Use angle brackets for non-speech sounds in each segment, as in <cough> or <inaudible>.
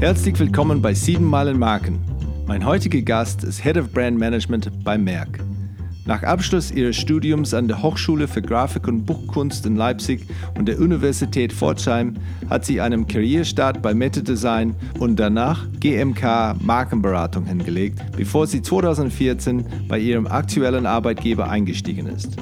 Herzlich willkommen bei 7 Meilen Marken. Mein heutiger Gast ist Head of Brand Management bei Merck. Nach Abschluss ihres Studiums an der Hochschule für Grafik und Buchkunst in Leipzig und der Universität Pforzheim hat sie einen Karrierestart bei Meta Design und danach GMK Markenberatung hingelegt, bevor sie 2014 bei ihrem aktuellen Arbeitgeber eingestiegen ist.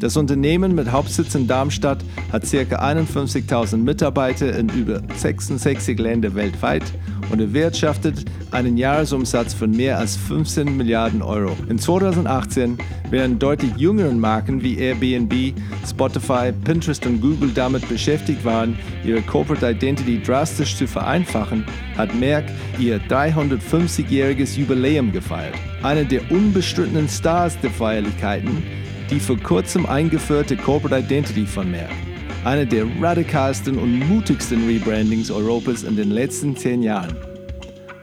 Das Unternehmen mit Hauptsitz in Darmstadt hat ca. 51.000 Mitarbeiter in über 66 Ländern weltweit und erwirtschaftet einen Jahresumsatz von mehr als 15 Milliarden Euro. In 2018 während deutlich jüngeren Marken wie Airbnb, Spotify, Pinterest und Google damit beschäftigt waren, ihre Corporate Identity drastisch zu vereinfachen, hat Merck ihr 350-jähriges Jubiläum gefeiert. Einer der unbestrittenen Stars der Feierlichkeiten die vor kurzem eingeführte Corporate Identity von Merck. Eine der radikalsten und mutigsten Rebrandings Europas in den letzten zehn Jahren.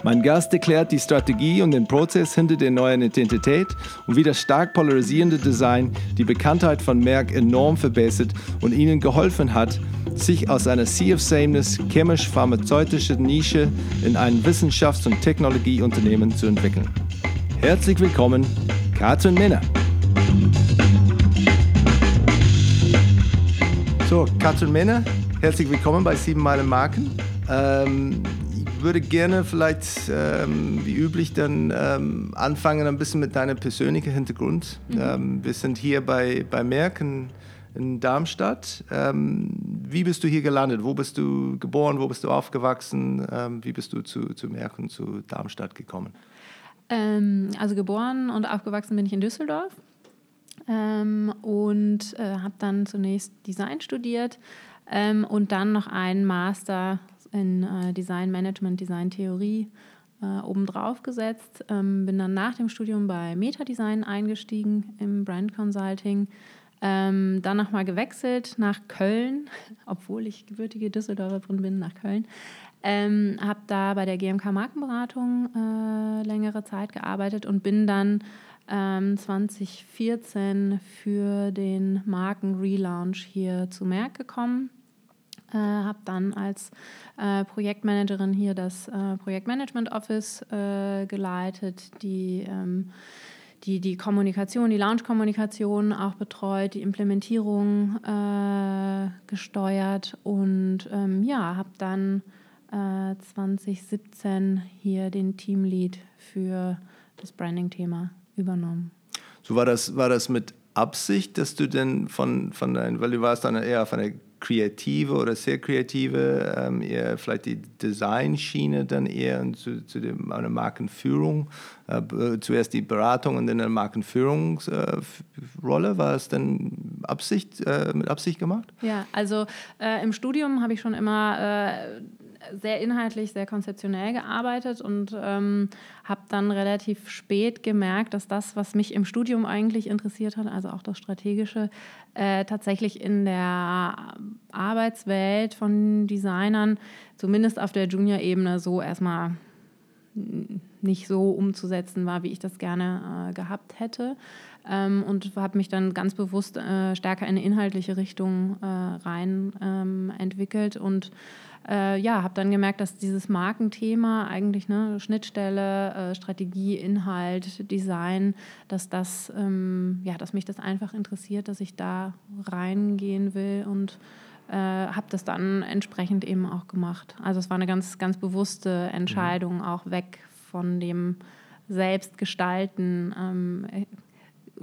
Mein Gast erklärt die Strategie und den Prozess hinter der neuen Identität und wie das stark polarisierende Design die Bekanntheit von Merck enorm verbessert und ihnen geholfen hat, sich aus einer Sea of Sameness chemisch-pharmazeutische Nische in ein Wissenschafts- und Technologieunternehmen zu entwickeln. Herzlich willkommen, Katrin Männer. So, Katrin Männer, herzlich willkommen bei 7 Meilen Marken. Ähm, ich würde gerne vielleicht, ähm, wie üblich, dann ähm, anfangen ein bisschen mit deinem persönlichen Hintergrund. Mhm. Ähm, wir sind hier bei, bei Merck in, in Darmstadt. Ähm, wie bist du hier gelandet? Wo bist du geboren? Wo bist du aufgewachsen? Ähm, wie bist du zu, zu Merck und zu Darmstadt gekommen? also geboren und aufgewachsen bin ich in Düsseldorf ähm, und äh, habe dann zunächst Design studiert ähm, und dann noch einen Master in äh, Design Management, Design Theorie äh, obendrauf gesetzt. Ähm, bin dann nach dem Studium bei Metadesign eingestiegen im Brand Consulting. Ähm, dann nochmal gewechselt nach Köln, <laughs> obwohl ich gebürtige Düsseldorferin bin, nach Köln. Ähm, habe da bei der GMK Markenberatung äh, längere Zeit gearbeitet und bin dann ähm, 2014 für den Marken-Relaunch hier zu Merck gekommen. Äh, habe dann als äh, Projektmanagerin hier das äh, Projektmanagement Office äh, geleitet, die, ähm, die die Kommunikation, die Launch-Kommunikation auch betreut, die Implementierung äh, gesteuert und ähm, ja, habe dann 2017 äh, hier den Teamlead für das Branding-Thema übernommen. So war das, war das mit Absicht, dass du denn von, von dein, weil du warst dann eher von der kreative oder sehr kreative, ähm, eher vielleicht die Designschiene, dann eher zu, zu dem, einer Markenführung, äh, zuerst die Beratung und dann eine Markenführungsrolle. Äh, war es denn Absicht, äh, mit Absicht gemacht? Ja, also äh, im Studium habe ich schon immer äh, sehr inhaltlich, sehr konzeptionell gearbeitet und ähm, habe dann relativ spät gemerkt, dass das, was mich im Studium eigentlich interessiert hat, also auch das Strategische, äh, tatsächlich in der Arbeitswelt von Designern, zumindest auf der Junior-Ebene, so erstmal nicht so umzusetzen war, wie ich das gerne äh, gehabt hätte. Ähm, und habe mich dann ganz bewusst äh, stärker in eine inhaltliche Richtung äh, rein ähm, entwickelt und äh, ja, habe dann gemerkt, dass dieses Markenthema eigentlich ne, Schnittstelle, äh, Strategie, Inhalt, Design, dass das, ähm, ja, dass mich das einfach interessiert, dass ich da reingehen will und äh, habe das dann entsprechend eben auch gemacht. Also es war eine ganz, ganz bewusste Entscheidung, mhm. auch weg von dem Selbstgestalten, ähm,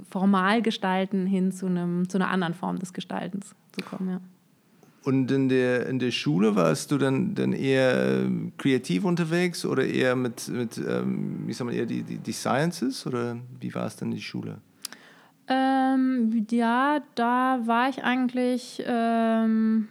formal gestalten hin zu, einem, zu einer anderen Form des Gestaltens zu kommen. Ja. Und in der, in der Schule warst du dann, dann eher ähm, kreativ unterwegs oder eher mit, mit ähm, wie sagt man, eher die, die, die Sciences oder wie war es dann in der Schule? Ähm, ja, da war ich eigentlich ähm,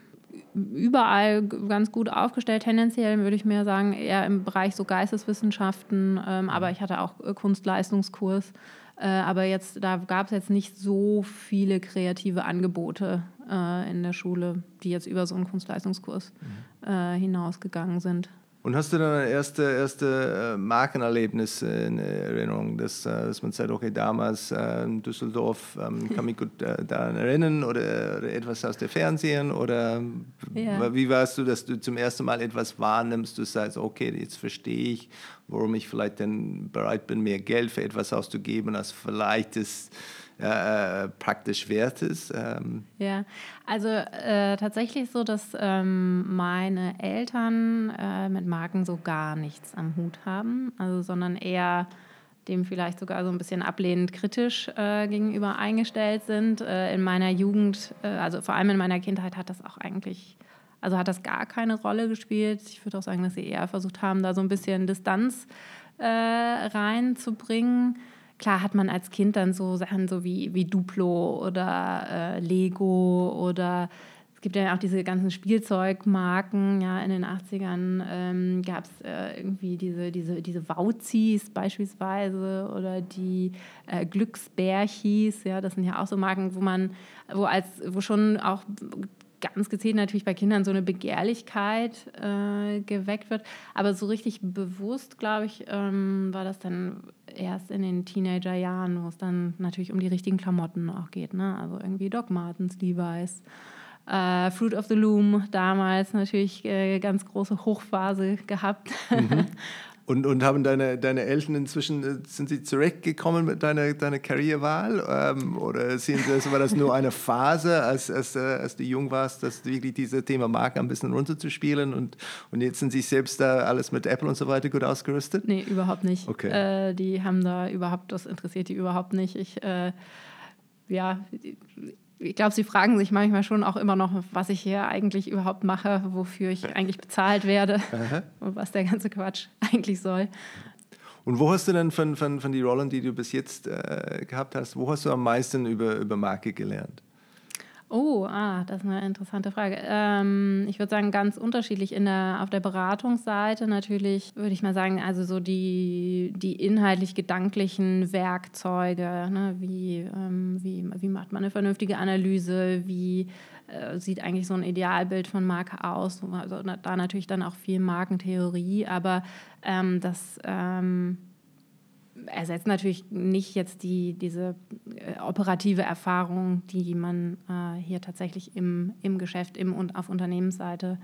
überall ganz gut aufgestellt. Tendenziell würde ich mehr sagen, eher im Bereich so Geisteswissenschaften, ähm, aber ich hatte auch Kunstleistungskurs. Äh, aber jetzt, da gab es jetzt nicht so viele kreative Angebote äh, in der Schule, die jetzt über so einen Kunstleistungskurs mhm. äh, hinausgegangen sind. Und hast du dann ein erste, erste äh, Markenerlebnis in Erinnerung, dass, dass man sagt, okay, damals in Düsseldorf ähm, kann mich gut daran erinnern oder, etwas aus der Fernsehen oder ja. wie warst du, dass du zum ersten Mal etwas wahrnimmst, du sagst, okay, jetzt verstehe ich, warum ich vielleicht dann bereit bin, mehr Geld für etwas auszugeben, als vielleicht ist äh, praktisch wert ist. Ähm. Ja, also äh, tatsächlich so, dass ähm, meine Eltern äh, mit Marken so gar nichts am Hut haben, also sondern eher dem vielleicht sogar so ein bisschen ablehnend kritisch äh, gegenüber eingestellt sind. Äh, in meiner Jugend, äh, also vor allem in meiner Kindheit, hat das auch eigentlich, also hat das gar keine Rolle gespielt. Ich würde auch sagen, dass sie eher versucht haben, da so ein bisschen Distanz reinzubringen klar hat man als Kind dann so Sachen so wie, wie Duplo oder äh, Lego oder es gibt ja auch diese ganzen Spielzeugmarken, ja, in den 80ern ähm, gab es äh, irgendwie diese, diese, diese Wauzis beispielsweise oder die äh, Glücksbärchis, ja, das sind ja auch so Marken, wo man, wo als, wo schon auch ganz gezielt natürlich bei Kindern so eine Begehrlichkeit äh, geweckt wird. Aber so richtig bewusst, glaube ich, ähm, war das dann erst in den Teenagerjahren, wo es dann natürlich um die richtigen Klamotten auch geht. Ne? Also irgendwie Doc Martens, Levi's. Äh, Fruit of the Loom damals natürlich äh, ganz große Hochphase gehabt. Mhm. <laughs> Und, und haben deine, deine Eltern inzwischen, äh, sind sie zurechtgekommen mit deiner, deiner Karrierewahl? Ähm, oder sie, das, war das nur eine Phase, als, als, äh, als du jung warst, dass wirklich dieses Thema Marke ein bisschen runterzuspielen und, und jetzt sind sie selbst da alles mit Apple und so weiter gut ausgerüstet? Nee, überhaupt nicht. Okay. Äh, die haben da überhaupt, das interessiert die überhaupt nicht. Ich, äh, ja, ich glaube, sie fragen sich manchmal schon auch immer noch, was ich hier eigentlich überhaupt mache, wofür ich eigentlich bezahlt werde Aha. und was der ganze Quatsch <laughs> eigentlich soll. Und wo hast du denn von, von, von den Rollen, die du bis jetzt äh, gehabt hast, wo hast du am meisten über, über Marke gelernt? Oh, ah, das ist eine interessante Frage. Ähm, ich würde sagen, ganz unterschiedlich. In der, auf der Beratungsseite natürlich würde ich mal sagen, also so die, die inhaltlich-gedanklichen Werkzeuge, ne? wie, ähm, wie, wie macht man eine vernünftige Analyse, wie äh, sieht eigentlich so ein Idealbild von Marke aus. Also da natürlich dann auch viel Markentheorie, aber ähm, das ähm, ersetzt natürlich nicht jetzt die, diese äh, operative Erfahrung, die man äh, hier tatsächlich im, im Geschäft im und auf Unternehmensseite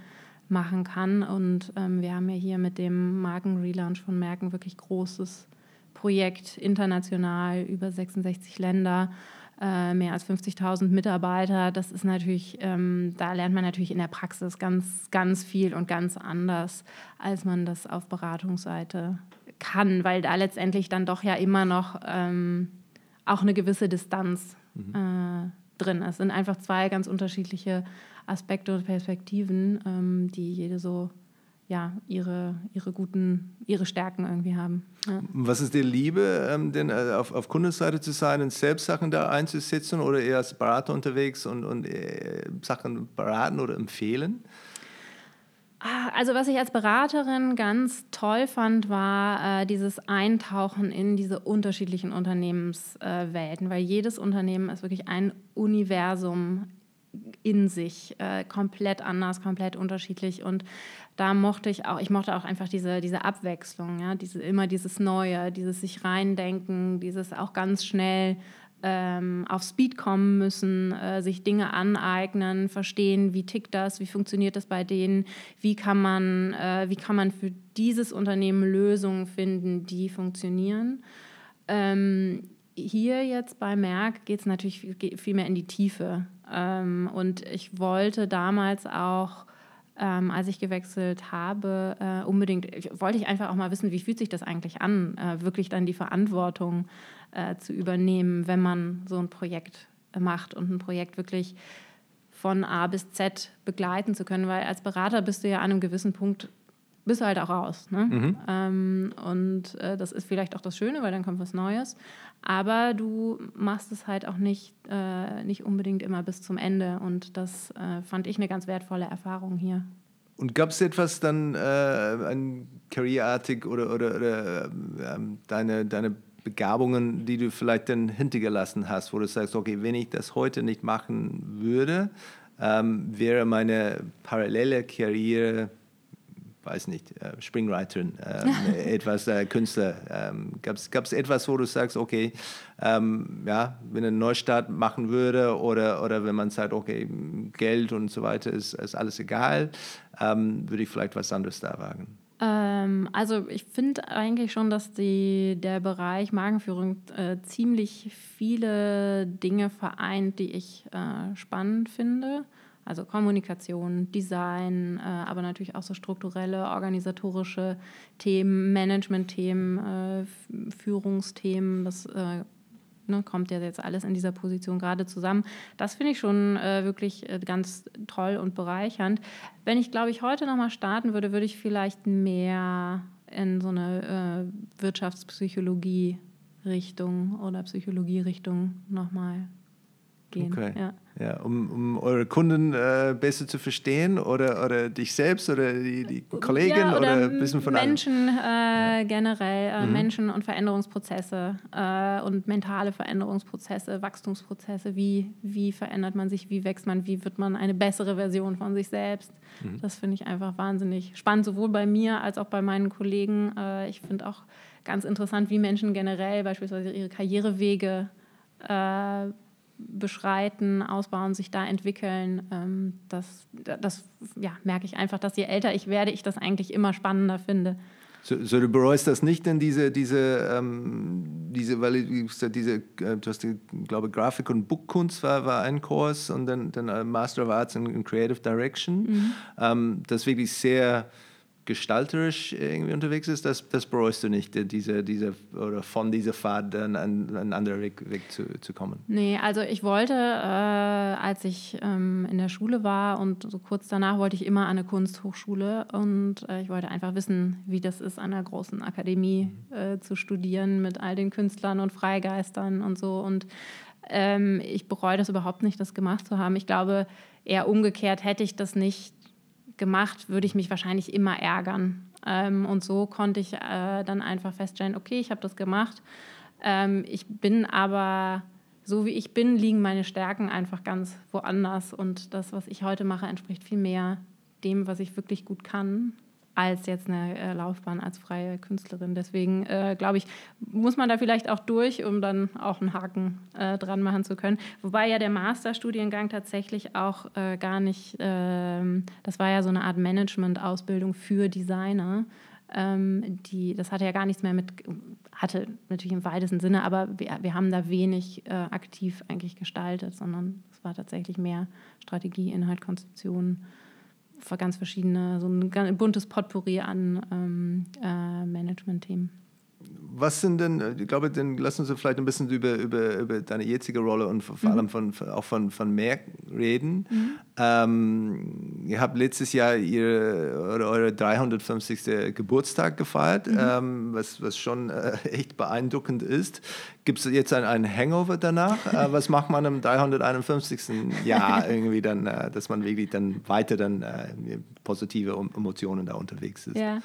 machen kann. Und ähm, wir haben ja hier mit dem Markenrelaunch von Merken wirklich großes Projekt, international, über 66 Länder, äh, mehr als 50.000 Mitarbeiter. Das ist natürlich, ähm, da lernt man natürlich in der Praxis ganz, ganz viel und ganz anders, als man das auf Beratungsseite kann, weil da letztendlich dann doch ja immer noch ähm, auch eine gewisse Distanz mhm. äh, drin ist. Es sind einfach zwei ganz unterschiedliche Aspekte und Perspektiven, ähm, die jede so ja, ihre, ihre guten, ihre Stärken irgendwie haben. Ja. Was ist dir Liebe, ähm, denn äh, auf, auf Kundenseite zu sein und selbst Sachen da einzusetzen oder eher als Berater unterwegs und, und äh, Sachen beraten oder empfehlen? Ah, also was ich als Beraterin ganz toll fand, war äh, dieses Eintauchen in diese unterschiedlichen Unternehmenswelten, äh, weil jedes Unternehmen ist wirklich ein Universum in sich, äh, komplett anders, komplett unterschiedlich. Und da mochte ich auch, ich mochte auch einfach diese, diese Abwechslung, ja, diese, immer dieses Neue, dieses sich reindenken, dieses auch ganz schnell ähm, auf Speed kommen müssen, äh, sich Dinge aneignen, verstehen, wie tickt das, wie funktioniert das bei denen, wie kann man, äh, wie kann man für dieses Unternehmen Lösungen finden, die funktionieren. Ähm, hier jetzt bei Merck geht es natürlich viel mehr in die Tiefe. Ähm, und ich wollte damals auch ähm, als ich gewechselt habe, äh, unbedingt, wollte ich einfach auch mal wissen, wie fühlt sich das eigentlich an, äh, wirklich dann die Verantwortung äh, zu übernehmen, wenn man so ein Projekt macht und ein Projekt wirklich von A bis Z begleiten zu können, weil als Berater bist du ja an einem gewissen Punkt bist du halt auch raus. Ne? Mhm. Ähm, und äh, das ist vielleicht auch das Schöne, weil dann kommt was Neues. Aber du machst es halt auch nicht, äh, nicht unbedingt immer bis zum Ende. Und das äh, fand ich eine ganz wertvolle Erfahrung hier. Und gab es etwas dann, äh, ein Careerartig oder, oder, oder ähm, deine, deine Begabungen, die du vielleicht dann hintergelassen hast, wo du sagst, okay, wenn ich das heute nicht machen würde, ähm, wäre meine parallele Karriere weiß nicht, äh, Springwriterin, äh, <laughs> etwas äh, Künstler. Ähm, Gab es etwas, wo du sagst, okay, ähm, ja, wenn ein Neustart machen würde oder, oder wenn man sagt, okay, Geld und so weiter ist, ist alles egal, ähm, würde ich vielleicht was anderes da wagen? Ähm, also ich finde eigentlich schon, dass die, der Bereich Magenführung äh, ziemlich viele Dinge vereint, die ich äh, spannend finde. Also Kommunikation, Design, äh, aber natürlich auch so strukturelle, organisatorische Themen, Management-Themen, äh, Führungsthemen. Das äh, ne, kommt ja jetzt alles in dieser Position gerade zusammen. Das finde ich schon äh, wirklich äh, ganz toll und bereichernd. Wenn ich, glaube ich, heute nochmal starten würde, würde ich vielleicht mehr in so eine äh, Wirtschaftspsychologie-Richtung oder Psychologie-Richtung nochmal gehen. Okay. Ja. Ja, um, um eure Kunden äh, besser zu verstehen oder, oder dich selbst oder die, die Kollegen ja, oder, oder ein bisschen von Menschen äh, ja. generell, äh, mhm. Menschen und Veränderungsprozesse äh, und mentale Veränderungsprozesse, Wachstumsprozesse. Wie, wie verändert man sich, wie wächst man, wie wird man eine bessere Version von sich selbst? Mhm. Das finde ich einfach wahnsinnig spannend, sowohl bei mir als auch bei meinen Kollegen. Äh, ich finde auch ganz interessant, wie Menschen generell beispielsweise ihre Karrierewege äh, beschreiten, ausbauen, sich da entwickeln. Ähm, das das ja, merke ich einfach, dass je älter ich werde, ich das eigentlich immer spannender finde. So, so du bereust das nicht, denn diese, diese, ähm, diese, weil diese, äh, du hast, ich glaube, Grafik- und Buchkunst war, war ein Kurs und dann, dann äh, Master of Arts in, in Creative Direction. Mhm. Ähm, das wirklich sehr gestalterisch irgendwie unterwegs ist, das, das bereust du nicht, diese, diese, oder von dieser Fahrt dann an einen anderen Weg, Weg zu, zu kommen? Nee, also ich wollte, äh, als ich ähm, in der Schule war und so kurz danach wollte ich immer an eine Kunsthochschule und äh, ich wollte einfach wissen, wie das ist, an einer großen Akademie mhm. äh, zu studieren mit all den Künstlern und Freigeistern und so und ähm, ich bereue das überhaupt nicht, das gemacht zu haben. Ich glaube, eher umgekehrt hätte ich das nicht gemacht, würde ich mich wahrscheinlich immer ärgern. Ähm, und so konnte ich äh, dann einfach feststellen, okay, ich habe das gemacht. Ähm, ich bin aber, so wie ich bin, liegen meine Stärken einfach ganz woanders. Und das, was ich heute mache, entspricht viel mehr dem, was ich wirklich gut kann als jetzt eine äh, Laufbahn als freie Künstlerin. Deswegen äh, glaube ich, muss man da vielleicht auch durch, um dann auch einen Haken äh, dran machen zu können. Wobei ja der Masterstudiengang tatsächlich auch äh, gar nicht, ähm, das war ja so eine Art Management-Ausbildung für Designer. Ähm, die, das hatte ja gar nichts mehr mit, hatte natürlich im weitesten Sinne, aber wir, wir haben da wenig äh, aktiv eigentlich gestaltet, sondern es war tatsächlich mehr Strategie, Inhalt, Konzeption ganz verschiedene, so ein buntes Potpourri an ähm, äh, Management-Themen. Was sind denn, äh, ich glaube, dann lass uns vielleicht ein bisschen über, über, über deine jetzige Rolle und vor allem mhm. von, auch von, von Merck reden. Mhm. Ähm, ihr habt letztes Jahr ihre, eure 350. Geburtstag gefeiert, mhm. ähm, was, was schon äh, <laughs> echt beeindruckend ist. Gibt es jetzt ein, ein Hangover danach? äh, was macht man am 351. Jahr <laughs> irgendwie dann, äh, dass man wirklich dann weiter dann äh, positive Emotionen da unterwegs ist? Ja.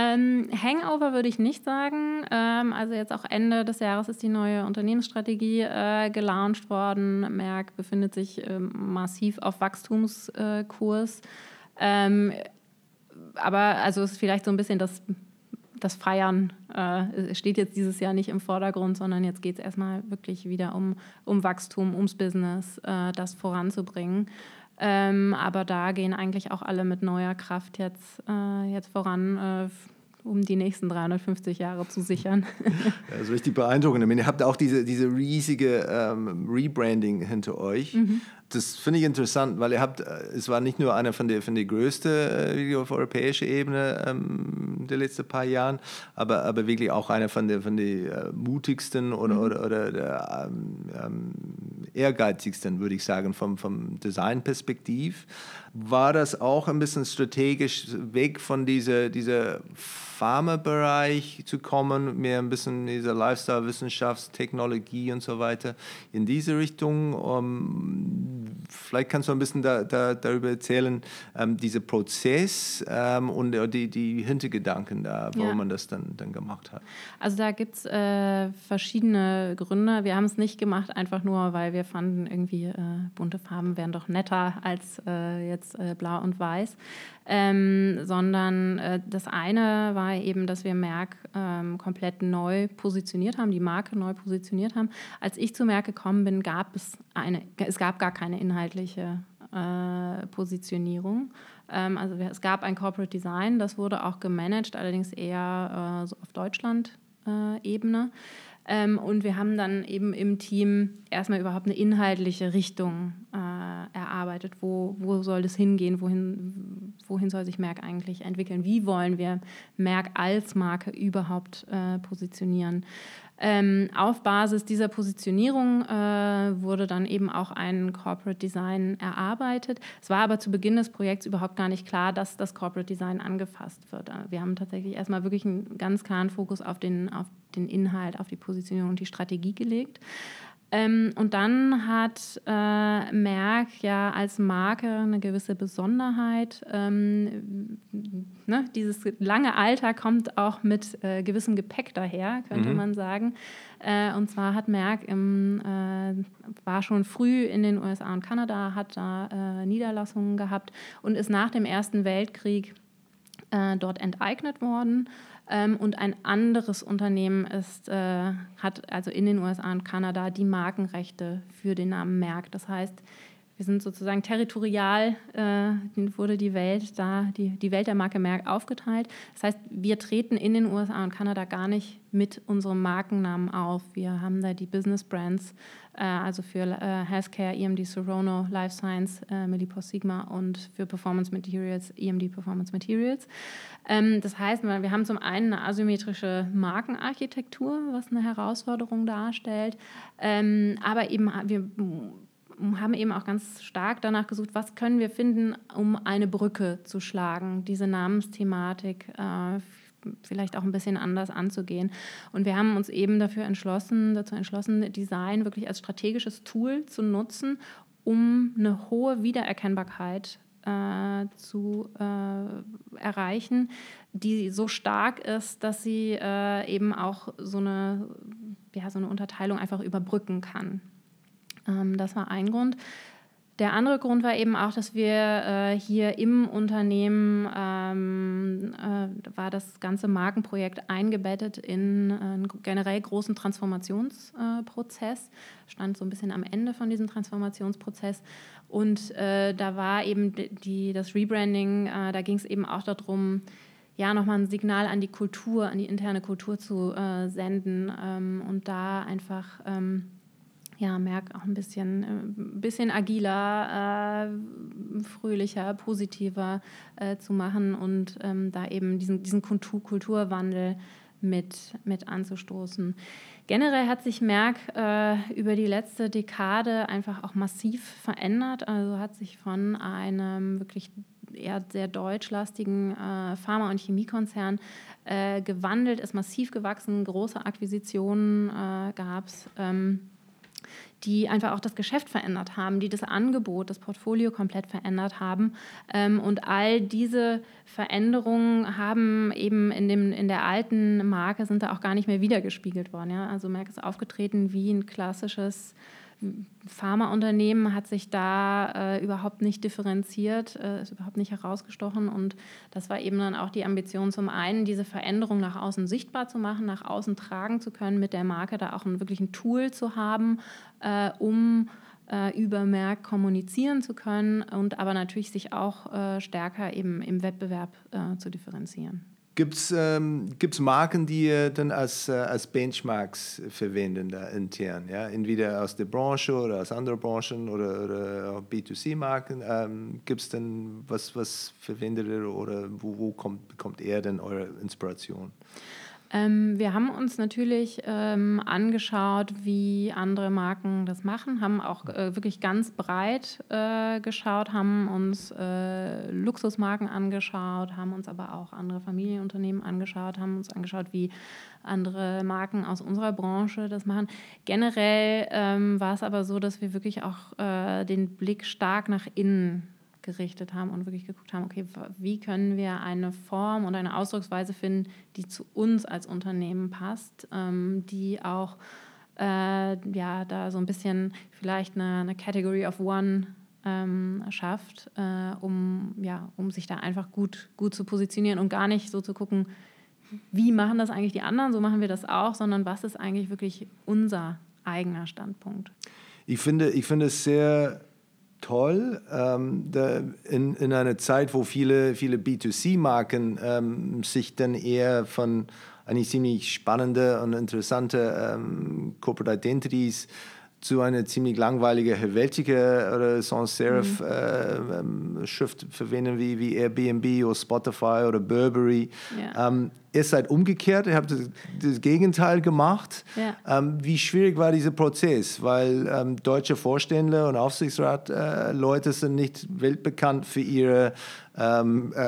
Ähm, Hangover würde ich nicht sagen. Ähm, also jetzt auch Ende des Jahres ist die neue Unternehmensstrategie äh, gelauncht worden. Merck befindet sich ähm, massiv auf Wachstumskurs. Ähm, aber also es ist vielleicht so ein bisschen das, das Feiern äh, steht jetzt dieses Jahr nicht im Vordergrund, sondern jetzt geht es erstmal wirklich wieder um, um Wachstum, ums Business, äh, das voranzubringen. Ähm, aber da gehen eigentlich auch alle mit neuer Kraft jetzt, äh, jetzt voran, äh, um die nächsten 350 Jahre zu sichern. <laughs> Ja, ist richtig beeindruckend. Ich meine, ihr habt auch diese, diese riesige ähm, Rebranding hinter euch. Mhm das finde ich interessant, weil ihr habt, äh, es war nicht nur einer von der, von der größten äh, auf europäischer Ebene ähm, der letzten paar Jahren, aber, aber wirklich auch einer von der, von der äh, mutigsten oder, mhm. oder, oder der ähm, ähm, ehrgeizigsten, würde ich sagen, vom, vom Designperspektiv. War das auch ein bisschen strategisch weg von dieser, dieser Pharma-Bereich zu kommen, mehr ein bisschen dieser Lifestyle, Wissenschafts-, Technologie und so weiter in diese Richtung? Um, vielleicht kannst du ein bisschen da, da, darüber erzählen, ähm, dieser Prozess ähm, und die, die Hintergedanken da, warum ja. man das dann, dann gemacht hat. Also da gibt es äh, verschiedene Gründe. Wir haben es nicht gemacht, einfach nur, weil wir fanden, irgendwie äh, bunte Farben wären doch netter als äh, jetzt äh, blau und weiß. Ähm, sondern äh, das eine war eben, dass wir Merck ähm, komplett neu positioniert haben, die Marke neu positioniert haben. Als ich zu Merck gekommen bin, gab es eine, es gab gar keine inhaltliche äh, Positionierung. Ähm, also es gab ein Corporate Design, das wurde auch gemanagt, allerdings eher äh, so auf Deutschland-Ebene. Ähm, und wir haben dann eben im Team erstmal überhaupt eine inhaltliche Richtung äh, erarbeitet. Wo, wo soll das hingehen? Wohin, wohin soll sich Merck eigentlich entwickeln? Wie wollen wir Merck als Marke überhaupt äh, positionieren? Ähm, auf Basis dieser Positionierung äh, wurde dann eben auch ein Corporate Design erarbeitet. Es war aber zu Beginn des Projekts überhaupt gar nicht klar, dass das Corporate Design angefasst wird. Wir haben tatsächlich erstmal wirklich einen ganz klaren Fokus auf den, auf den Inhalt, auf die Positionierung und die Strategie gelegt. Ähm, und dann hat äh, Merck ja als Marke eine gewisse Besonderheit. Ähm, ne, dieses lange Alter kommt auch mit äh, gewissem Gepäck daher, könnte mhm. man sagen. Äh, und zwar hat Merck im, äh, war schon früh in den USA und Kanada, hat da äh, Niederlassungen gehabt und ist nach dem Ersten Weltkrieg äh, dort enteignet worden ähm, und ein anderes Unternehmen ist, äh, hat also in den USA und Kanada die Markenrechte für den Namen Merck. Das heißt, wir sind sozusagen territorial, äh, wurde die Welt da, die, die Welt der Marke Merck aufgeteilt. Das heißt, wir treten in den USA und Kanada gar nicht mit unserem Markennamen auf. Wir haben da die Business Brands, also für äh, Healthcare, EMD Sorono, Life Science, äh, Millipore Sigma und für Performance Materials, EMD Performance Materials. Ähm, das heißt, wir haben zum einen eine asymmetrische Markenarchitektur, was eine Herausforderung darstellt, ähm, aber eben wir haben eben auch ganz stark danach gesucht, was können wir finden, um eine Brücke zu schlagen, diese Namensthematik äh, vielleicht auch ein bisschen anders anzugehen. Und wir haben uns eben dafür entschlossen, dazu entschlossen, Design wirklich als strategisches Tool zu nutzen, um eine hohe Wiedererkennbarkeit äh, zu äh, erreichen, die so stark ist, dass sie äh, eben auch so eine, ja, so eine Unterteilung einfach überbrücken kann. Ähm, das war ein Grund. Der andere Grund war eben auch, dass wir äh, hier im Unternehmen ähm, äh, war das ganze Markenprojekt eingebettet in einen generell großen Transformationsprozess, äh, stand so ein bisschen am Ende von diesem Transformationsprozess. Und äh, da war eben die, das Rebranding, äh, da ging es eben auch darum, ja, nochmal ein Signal an die Kultur, an die interne Kultur zu äh, senden ähm, und da einfach ähm, ja, Merck auch ein bisschen, äh, bisschen agiler, äh, fröhlicher, positiver äh, zu machen und ähm, da eben diesen, diesen Kultur Kulturwandel mit, mit anzustoßen. Generell hat sich Merck äh, über die letzte Dekade einfach auch massiv verändert. Also hat sich von einem wirklich eher sehr deutschlastigen äh, Pharma- und Chemiekonzern äh, gewandelt, ist massiv gewachsen, große Akquisitionen äh, gab es. Ähm, die einfach auch das Geschäft verändert haben, die das Angebot, das Portfolio komplett verändert haben. Ähm, und all diese Veränderungen haben eben in, dem, in der alten Marke sind da auch gar nicht mehr wiedergespiegelt worden. Ja? Also Merck ist aufgetreten wie ein klassisches Pharmaunternehmen hat sich da äh, überhaupt nicht differenziert, äh, ist überhaupt nicht herausgestochen. Und das war eben dann auch die Ambition, zum einen diese Veränderung nach außen sichtbar zu machen, nach außen tragen zu können, mit der Marke da auch ein, wirklich Tool zu haben, äh, um äh, über Merck kommunizieren zu können und aber natürlich sich auch äh, stärker eben im Wettbewerb äh, zu differenzieren. Gibt es ähm, Marken, die ihr dann als, äh, als Benchmarks verwenden da intern? Ja? Entweder aus der Branche oder aus anderen Branchen oder, oder B2C-Marken. Ähm, Gibt es denn was, was verwendet ihr oder wo, wo kommt, bekommt ihr denn eure Inspiration? Ähm, wir haben uns natürlich ähm, angeschaut, wie andere Marken das machen, haben auch äh, wirklich ganz breit äh, geschaut, haben uns äh, Luxusmarken angeschaut, haben uns aber auch andere Familienunternehmen angeschaut, haben uns angeschaut, wie andere Marken aus unserer Branche das machen. Generell ähm, war es aber so, dass wir wirklich auch äh, den Blick stark nach innen gerichtet haben und wirklich geguckt haben, okay, wie können wir eine Form und eine Ausdrucksweise finden, die zu uns als Unternehmen passt, ähm, die auch äh, ja, da so ein bisschen vielleicht eine, eine Category of One ähm, schafft, äh, um, ja, um sich da einfach gut, gut zu positionieren und gar nicht so zu gucken, wie machen das eigentlich die anderen, so machen wir das auch, sondern was ist eigentlich wirklich unser eigener Standpunkt. Ich finde, ich finde es sehr toll. Ähm, in, in einer Zeit, wo viele, viele B2C-Marken ähm, sich dann eher von eigentlich ziemlich spannende und interessante ähm, Corporate Identities zu einer ziemlich langweiligen Helvetica oder Sans Serif mhm. äh, ähm, Schrift verwenden wie, wie Airbnb oder Spotify oder Burberry. Ja. Ähm, ihr seid umgekehrt, ihr habt das, das Gegenteil gemacht. Ja. Ähm, wie schwierig war dieser Prozess? Weil ähm, deutsche Vorstände und Aufsichtsratleute äh, sind nicht weltbekannt für ihre ähm, äh,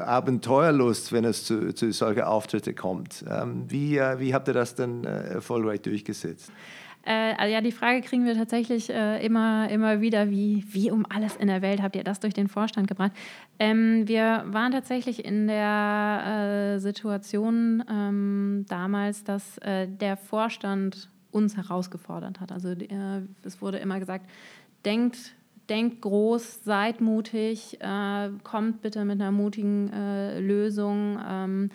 Abenteuerlust, wenn es zu, zu solchen Auftritten kommt. Ähm, wie, äh, wie habt ihr das denn äh, erfolgreich durchgesetzt? Äh, also ja, die Frage kriegen wir tatsächlich äh, immer, immer wieder, wie, wie um alles in der Welt habt ihr das durch den Vorstand gebracht? Ähm, wir waren tatsächlich in der äh, Situation ähm, damals, dass äh, der Vorstand uns herausgefordert hat. Also äh, es wurde immer gesagt, denkt denkt groß, seid mutig, äh, kommt bitte mit einer mutigen äh, Lösung. Ähm,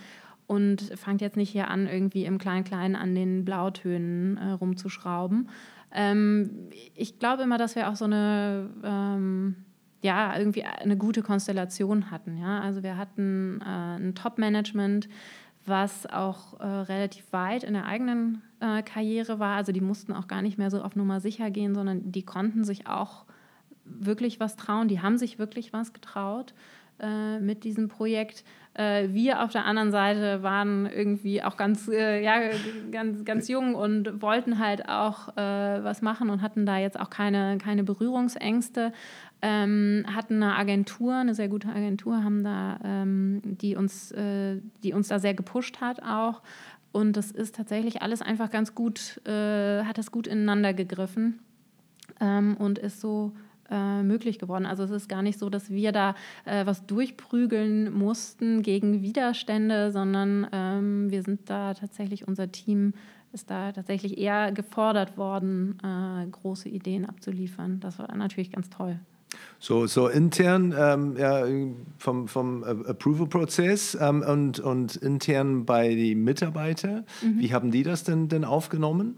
und fangt jetzt nicht hier an, irgendwie im Klein-Klein an den Blautönen äh, rumzuschrauben. Ähm, ich glaube immer, dass wir auch so eine, ähm, ja, irgendwie eine gute Konstellation hatten. Ja? Also wir hatten äh, ein Top-Management, was auch äh, relativ weit in der eigenen äh, Karriere war. Also die mussten auch gar nicht mehr so auf Nummer sicher gehen, sondern die konnten sich auch wirklich was trauen. Die haben sich wirklich was getraut äh, mit diesem Projekt. Äh, wir auf der anderen Seite waren irgendwie auch ganz, äh, ja, ganz, ganz jung und wollten halt auch äh, was machen und hatten da jetzt auch keine, keine Berührungsängste. Ähm, hatten eine Agentur, eine sehr gute Agentur, haben da, ähm, die, uns, äh, die uns da sehr gepusht hat auch. Und das ist tatsächlich alles einfach ganz gut, äh, hat das gut ineinander gegriffen ähm, und ist so äh, möglich geworden. Also es ist gar nicht so, dass wir da äh, was durchprügeln mussten gegen Widerstände, sondern ähm, wir sind da tatsächlich, unser Team ist da tatsächlich eher gefordert worden, äh, große Ideen abzuliefern. Das war natürlich ganz toll. So, so intern ähm, ja, vom, vom Approval-Prozess ähm, und, und intern bei den Mitarbeitern, mhm. wie haben die das denn, denn aufgenommen?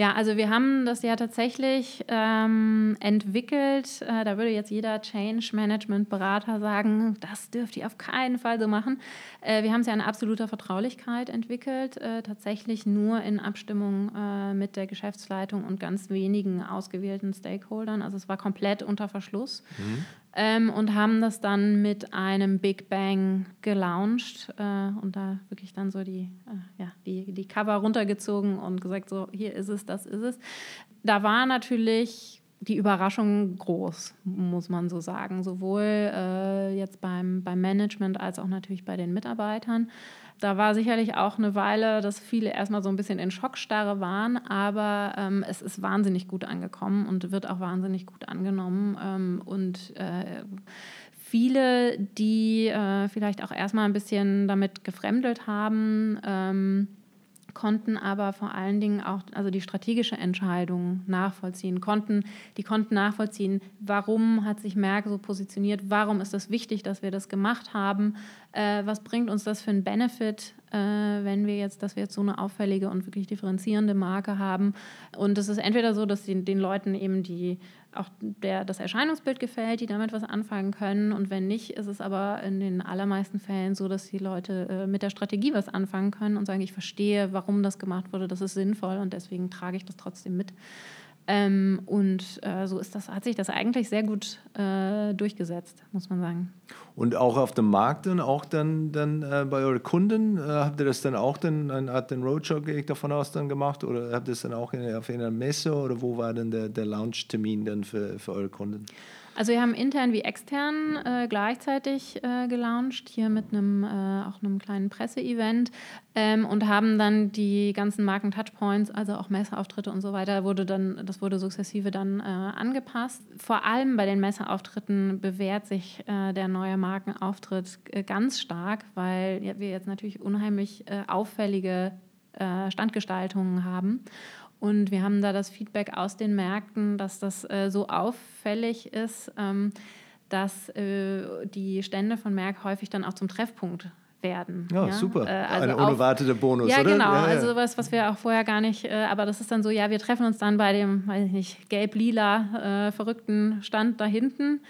Ja, also wir haben das ja tatsächlich ähm, entwickelt. Äh, da würde jetzt jeder Change Management Berater sagen, das dürft ihr auf keinen Fall so machen. Äh, wir haben es ja in absoluter Vertraulichkeit entwickelt, äh, tatsächlich nur in Abstimmung äh, mit der Geschäftsleitung und ganz wenigen ausgewählten Stakeholdern. Also es war komplett unter Verschluss. Mhm ähm, und haben das dann mit einem Big Bang gelauncht äh, und da wirklich dann so die, äh, ja, die, die Cover runtergezogen und gesagt, so hier ist es, das ist es. Da war natürlich die Überraschung groß, muss man so sagen, sowohl äh, jetzt beim, beim Management als auch natürlich bei den Mitarbeitern da war sicherlich auch eine Weile, dass viele erstmal so ein bisschen in Schockstarre waren, aber ähm, es ist wahnsinnig gut angekommen und wird auch wahnsinnig gut angenommen. Ähm, und äh, viele, die äh, vielleicht auch erstmal ein bisschen damit gefremdelt haben, ähm, konnten aber vor allen Dingen auch also die strategische Entscheidung nachvollziehen, konnten, die konnten nachvollziehen, warum hat sich Merck so positioniert, warum ist es wichtig, dass wir das gemacht haben, äh, was bringt uns das für einen Benefit, äh, wenn wir jetzt, dass wir jetzt so eine auffällige und wirklich differenzierende Marke haben. Und es ist entweder so, dass den, den Leuten eben die auch der, das Erscheinungsbild gefällt, die damit was anfangen können. Und wenn nicht, ist es aber in den allermeisten Fällen so, dass die Leute äh, mit der Strategie was anfangen können und sagen, ich verstehe, warum das gemacht wurde, das ist sinnvoll und deswegen trage ich das trotzdem mit. Ähm, und äh, so ist das, hat sich das eigentlich sehr gut äh, durchgesetzt, muss man sagen. Und auch auf dem Markt dann, auch dann, dann äh, bei euren Kunden, äh, habt ihr das dann auch dann, eine Art den Roadshow, gehe ich davon aus, dann gemacht? Oder habt ihr das dann auch in, auf einer Messe oder wo war denn der, der Launch-Termin dann für, für eure Kunden? Also wir haben intern wie extern äh, gleichzeitig äh, gelauncht, hier mit einem äh, auch einem kleinen Presseevent ähm, und haben dann die ganzen Marken-Touchpoints, also auch Messeauftritte und so weiter, wurde dann, das wurde sukzessive dann äh, angepasst. Vor allem bei den Messeauftritten bewährt sich äh, der neue Markenauftritt äh, ganz stark, weil wir jetzt natürlich unheimlich auffällige Standgestaltungen haben. Und wir haben da das Feedback aus den Märkten, dass das äh, so auffällig ist, ähm, dass äh, die Stände von Merck häufig dann auch zum Treffpunkt werden. Ja, ja? super. Äh, also Ein unerwarteter Bonus, ja, oder? Genau. Ja, genau. Also was, was wir auch vorher gar nicht, äh, aber das ist dann so, ja, wir treffen uns dann bei dem, weiß ich nicht, gelb-lila äh, verrückten Stand da hinten.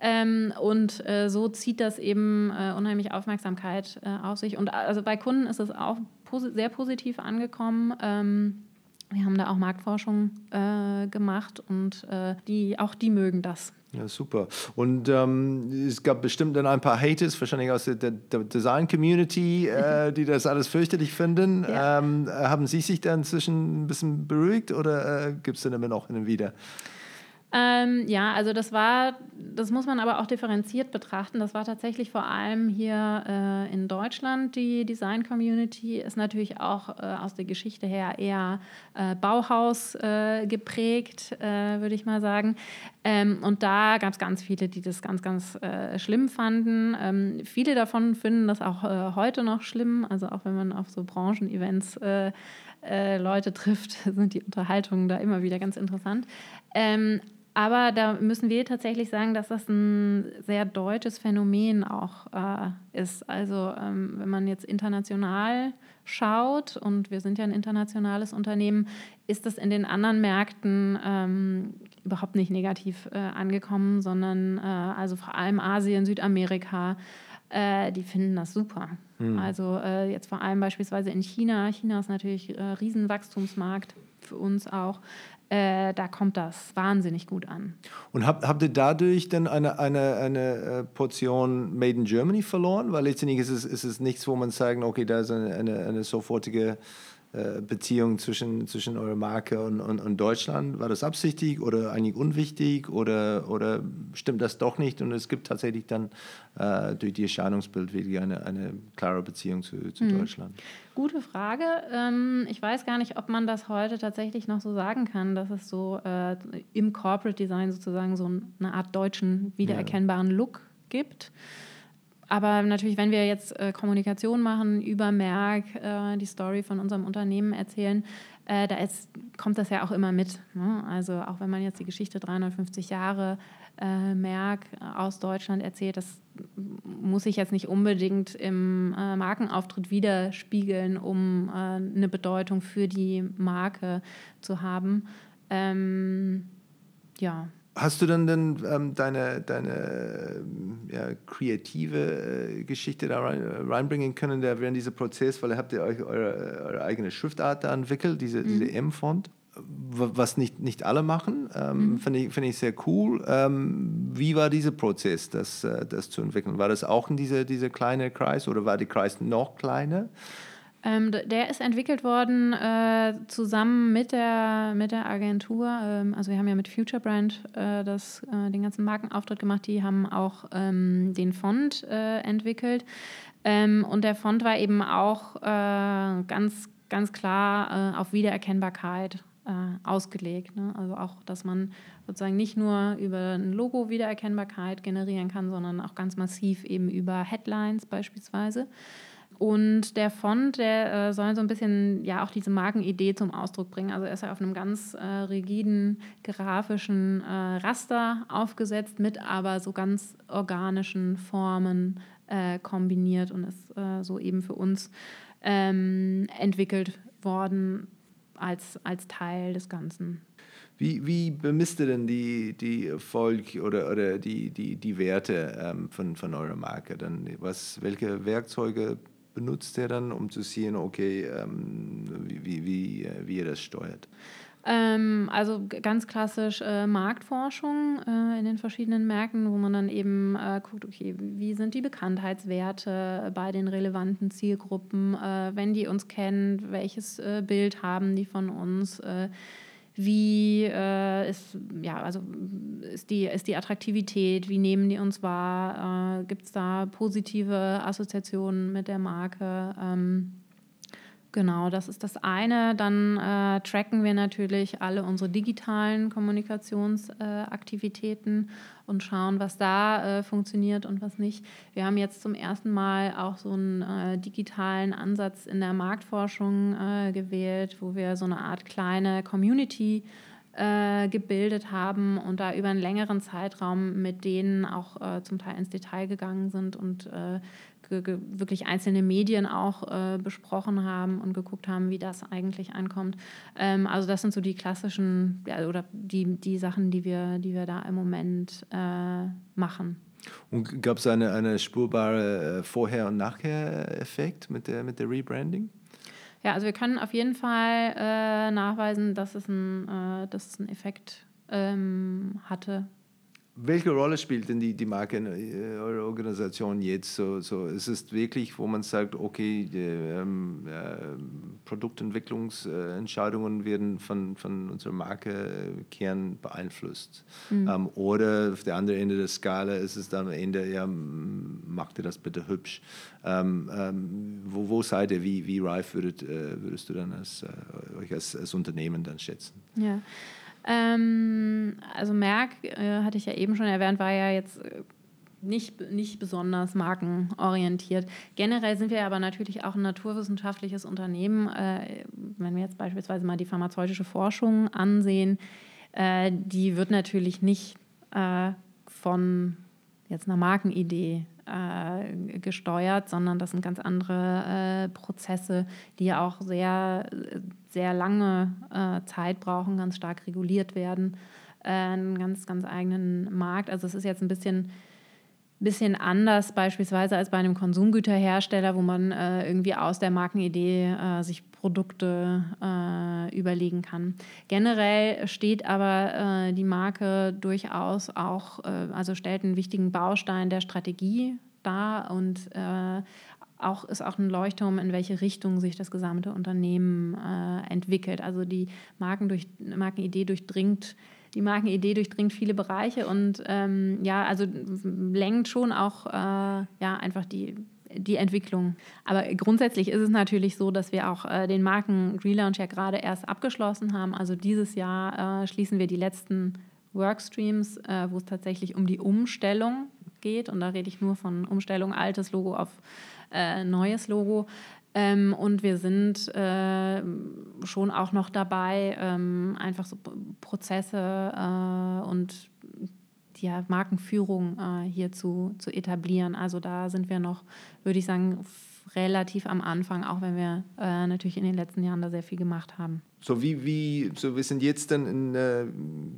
Ähm, und äh, so zieht das eben äh, unheimlich Aufmerksamkeit äh, auf sich. Und also bei Kunden ist es auch posi sehr positiv angekommen. Ähm, wir haben da auch Marktforschung äh, gemacht und äh, die, auch die mögen das. Ja, super. Und ähm, es gab bestimmt dann ein paar Haters, wahrscheinlich aus der, der Design-Community, äh, <laughs> die das alles fürchterlich finden. Ja. Ähm, haben Sie sich dann inzwischen ein bisschen beruhigt oder äh, gibt es dann immer noch hin und wieder? Ähm, ja, also das war, das muss man aber auch differenziert betrachten. Das war tatsächlich vor allem hier äh, in Deutschland die Design-Community, ist natürlich auch äh, aus der Geschichte her eher äh, Bauhaus äh, geprägt, äh, würde ich mal sagen. Ähm, und da gab es ganz viele, die das ganz, ganz äh, schlimm fanden. Ähm, viele davon finden das auch heute noch schlimm, also auch wenn man auf so Branchen-Events Leute trifft, <laughs> sind die Unterhaltungen da immer wieder ganz interessant. Ähm, aber da müssen wir tatsächlich sagen, dass das ein sehr deutsches Phänomen auch äh, ist. Also ähm, wenn man jetzt international schaut, und wir sind ja ein internationales Unternehmen, ist das in den anderen Märkten ähm, überhaupt nicht negativ äh, angekommen, sondern äh, also vor allem Asien, Südamerika, äh, die finden das super. Hm. Also äh, jetzt vor allem beispielsweise in China. China ist natürlich ein äh, Riesenwachstumsmarkt für uns auch äh, da kommt das wahnsinnig gut an. Und habt, habt ihr dadurch dann eine, eine, eine äh, Portion Made in Germany verloren? Weil letztendlich ist es, ist es nichts, wo man sagen, okay, da ist eine, eine, eine sofortige Beziehung zwischen, zwischen eurer Marke und, und, und, Deutschland? War das absichtlich oder eigentlich unwichtig oder, oder stimmt das doch nicht und es gibt tatsächlich dann äh, durch die Erscheinungsbild wirklich eine, eine klare Beziehung zu, zu mhm. Deutschland? Gute Frage. Ähm, ich weiß gar nicht, ob man das heute tatsächlich noch so sagen kann, dass es so äh, im Corporate Design sozusagen so eine Art deutschen wiedererkennbaren ja. Look gibt aber natürlich, wenn wir jetzt äh, Kommunikation machen über Merck, äh, die Story von unserem Unternehmen erzählen, äh, da ist, kommt das ja auch immer mit. Ne? Also auch wenn man jetzt die Geschichte 350 Jahre äh, Merck aus Deutschland erzählt, das muss ich jetzt nicht unbedingt im äh, Markenauftritt widerspiegeln, um äh, eine Bedeutung für die Marke zu haben. Ähm, ja. Hast du dann, dann ähm, deine, deine ja, kreative äh, Geschichte da rein, äh, reinbringen können da während dieser Prozess, weil habt ihr euch eure, eure eigene Schriftart da entwickelt, diese, mhm. diese M-Font, was nicht, nicht alle machen, ähm, mhm. finde ich, find ich sehr cool. Ähm, wie war dieser Prozess, das, äh, das zu entwickeln? War das auch in dieser diese kleine Kreis oder war der Kreis noch kleiner? Ähm, der ist entwickelt worden äh, zusammen mit der, mit der Agentur. Ähm, also wir haben ja mit Future Brand äh, das, äh, den ganzen Markenauftritt gemacht. Die haben auch ähm, den Font äh, entwickelt. Ähm, und der Font war eben auch äh, ganz, ganz klar äh, auf Wiedererkennbarkeit ausgelegt. Ne? Also auch, dass man sozusagen nicht nur über ein Logo Wiedererkennbarkeit generieren kann, sondern auch ganz massiv eben über Headlines beispielsweise. Und der Font, der äh, soll so ein bisschen ja auch diese Markenidee zum Ausdruck bringen. Also er ist ja auf einem ganz äh, rigiden grafischen äh, Raster aufgesetzt, mit aber so ganz organischen Formen äh, kombiniert und ist äh, so eben für uns ähm, entwickelt worden als, als Teil des Ganzen. Wie, wie bemisst ihr denn die, die Erfolg oder, oder die, die, die Werte ähm, von, von eurer Marke? Dann was, welche Werkzeuge benutzt er dann, um zu sehen, okay, ähm, wie, wie, wie, äh, wie ihr das steuert? Ähm, also ganz klassisch äh, Marktforschung äh, in den verschiedenen Märkten, wo man dann eben äh, guckt, okay, wie sind die Bekanntheitswerte bei den relevanten Zielgruppen, äh, wenn die uns kennen, welches äh, Bild haben die von uns, äh, wie ist, ja, also ist, die, ist die Attraktivität, wie nehmen die uns wahr, gibt es da positive Assoziationen mit der Marke. Ähm, Genau, das ist das eine. Dann äh, tracken wir natürlich alle unsere digitalen Kommunikationsaktivitäten äh, und schauen, was da äh, funktioniert und was nicht. Wir haben jetzt zum ersten Mal auch so einen äh, digitalen Ansatz in der Marktforschung äh, gewählt, wo wir so eine Art kleine Community äh, gebildet haben und da über einen längeren Zeitraum mit denen auch zum Teil ins Detail gegangen sind und wirklich einzelne Medien auch äh, besprochen haben und geguckt haben, wie das eigentlich ankommt. Ähm, also das sind so die klassischen ja, oder die, die Sachen, die wir, die wir da im Moment äh, machen. Und gab es eine, eine spürbare äh, Vorher- und Nachher-Effekt mit der, mit der Rebranding? Ja, also wir können auf jeden Fall äh, nachweisen, dass es, ein, äh, dass es einen Effekt ähm, hatte welche Rolle spielt denn die, die Marke in äh, eurer Organisation jetzt? So, so, ist es wirklich, wo man sagt, okay, die, ähm, äh, Produktentwicklungsentscheidungen werden von, von unserer Marke Kern beeinflusst? Mhm. Ähm, oder auf der anderen Ende der Skala ist es dann am Ende, ja, macht ihr das bitte hübsch? Ähm, ähm, wo, wo seid ihr? Wie, wie reif würdet, äh, würdest du dann als, äh, euch als, als Unternehmen dann schätzen? Ja. Ähm, also Merck, äh, hatte ich ja eben schon erwähnt, war ja jetzt äh, nicht, nicht besonders markenorientiert. Generell sind wir aber natürlich auch ein naturwissenschaftliches Unternehmen. Äh, wenn wir jetzt beispielsweise mal die pharmazeutische Forschung ansehen, äh, die wird natürlich nicht äh, von jetzt einer Markenidee äh, gesteuert, sondern das sind ganz andere äh, Prozesse, die auch sehr, sehr lange äh, Zeit brauchen, ganz stark reguliert werden, äh, einen ganz, ganz eigenen Markt. Also es ist jetzt ein bisschen bisschen anders beispielsweise als bei einem Konsumgüterhersteller, wo man äh, irgendwie aus der Markenidee äh, sich Produkte äh, überlegen kann. Generell steht aber äh, die Marke durchaus auch, äh, also stellt einen wichtigen Baustein der Strategie dar und äh, auch ist auch ein Leuchtturm, in welche Richtung sich das gesamte Unternehmen entwickelt. Also die Marken durch, Markenidee durchdringt die Markenidee durchdringt viele Bereiche und ähm, ja, also lenkt schon auch äh, ja, einfach die, die Entwicklung. Aber grundsätzlich ist es natürlich so, dass wir auch äh, den Marken-Relaunch ja gerade erst abgeschlossen haben. Also dieses Jahr äh, schließen wir die letzten Workstreams, äh, wo es tatsächlich um die Umstellung geht. Und da rede ich nur von Umstellung altes Logo auf äh, neues Logo. Ähm, und wir sind äh, schon auch noch dabei, ähm, einfach so Prozesse äh, und ja, Markenführung äh, hier zu, zu etablieren. Also da sind wir noch, würde ich sagen, relativ am Anfang, auch wenn wir äh, natürlich in den letzten Jahren da sehr viel gemacht haben. So wie, wie so wir sind jetzt dann, in, äh,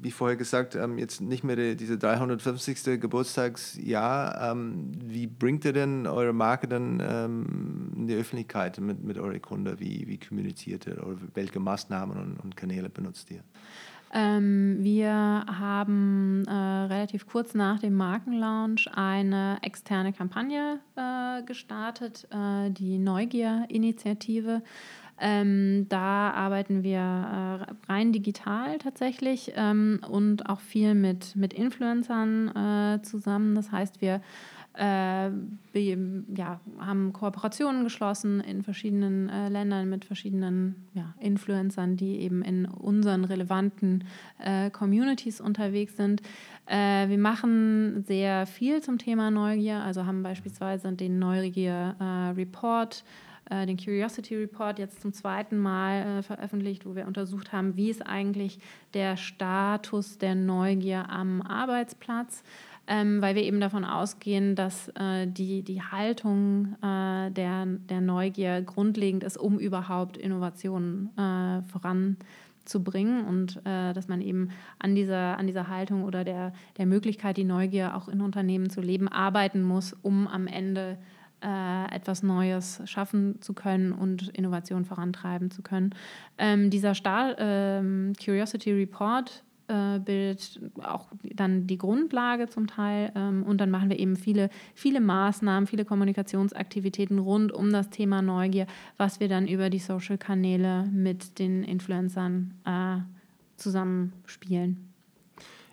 wie vorher gesagt, ähm, jetzt nicht mehr die, diese 350. Geburtstagsjahr. Ähm, wie bringt ihr denn eure Marke dann ähm, in die Öffentlichkeit mit, mit euren Kunden? Wie, wie kommuniziert ihr? Oder welche Maßnahmen und, und Kanäle benutzt ihr? Ähm, wir haben äh, relativ kurz nach dem Markenlaunch eine externe Kampagne äh, gestartet, äh, die Neugier-Initiative. Ähm, da arbeiten wir äh, rein digital tatsächlich ähm, und auch viel mit, mit Influencern äh, zusammen. Das heißt, wir äh, ja, haben Kooperationen geschlossen in verschiedenen äh, Ländern mit verschiedenen ja, Influencern, die eben in unseren relevanten äh, Communities unterwegs sind. Äh, wir machen sehr viel zum Thema Neugier, also haben beispielsweise den Neugier äh, Report äh, den Curiosity Report jetzt zum zweiten Mal äh, veröffentlicht, wo wir untersucht haben, wie ist eigentlich der Status der Neugier am Arbeitsplatz ähm, weil wir eben davon ausgehen, dass äh, die, die Haltung äh, der, der Neugier grundlegend ist, um überhaupt Innovationen äh, voranzubringen und äh, dass man eben an dieser, an dieser Haltung oder der, der Möglichkeit, die Neugier auch in Unternehmen zu leben, arbeiten muss, um am Ende äh, etwas Neues schaffen zu können und Innovation vorantreiben zu können. Ähm, dieser Star ähm, Curiosity Report äh, bildet auch dann die Grundlage zum Teil. Ähm, und dann machen wir eben viele, viele Maßnahmen, viele Kommunikationsaktivitäten rund um das Thema Neugier, was wir dann über die Social-Kanäle mit den Influencern äh, zusammenspielen.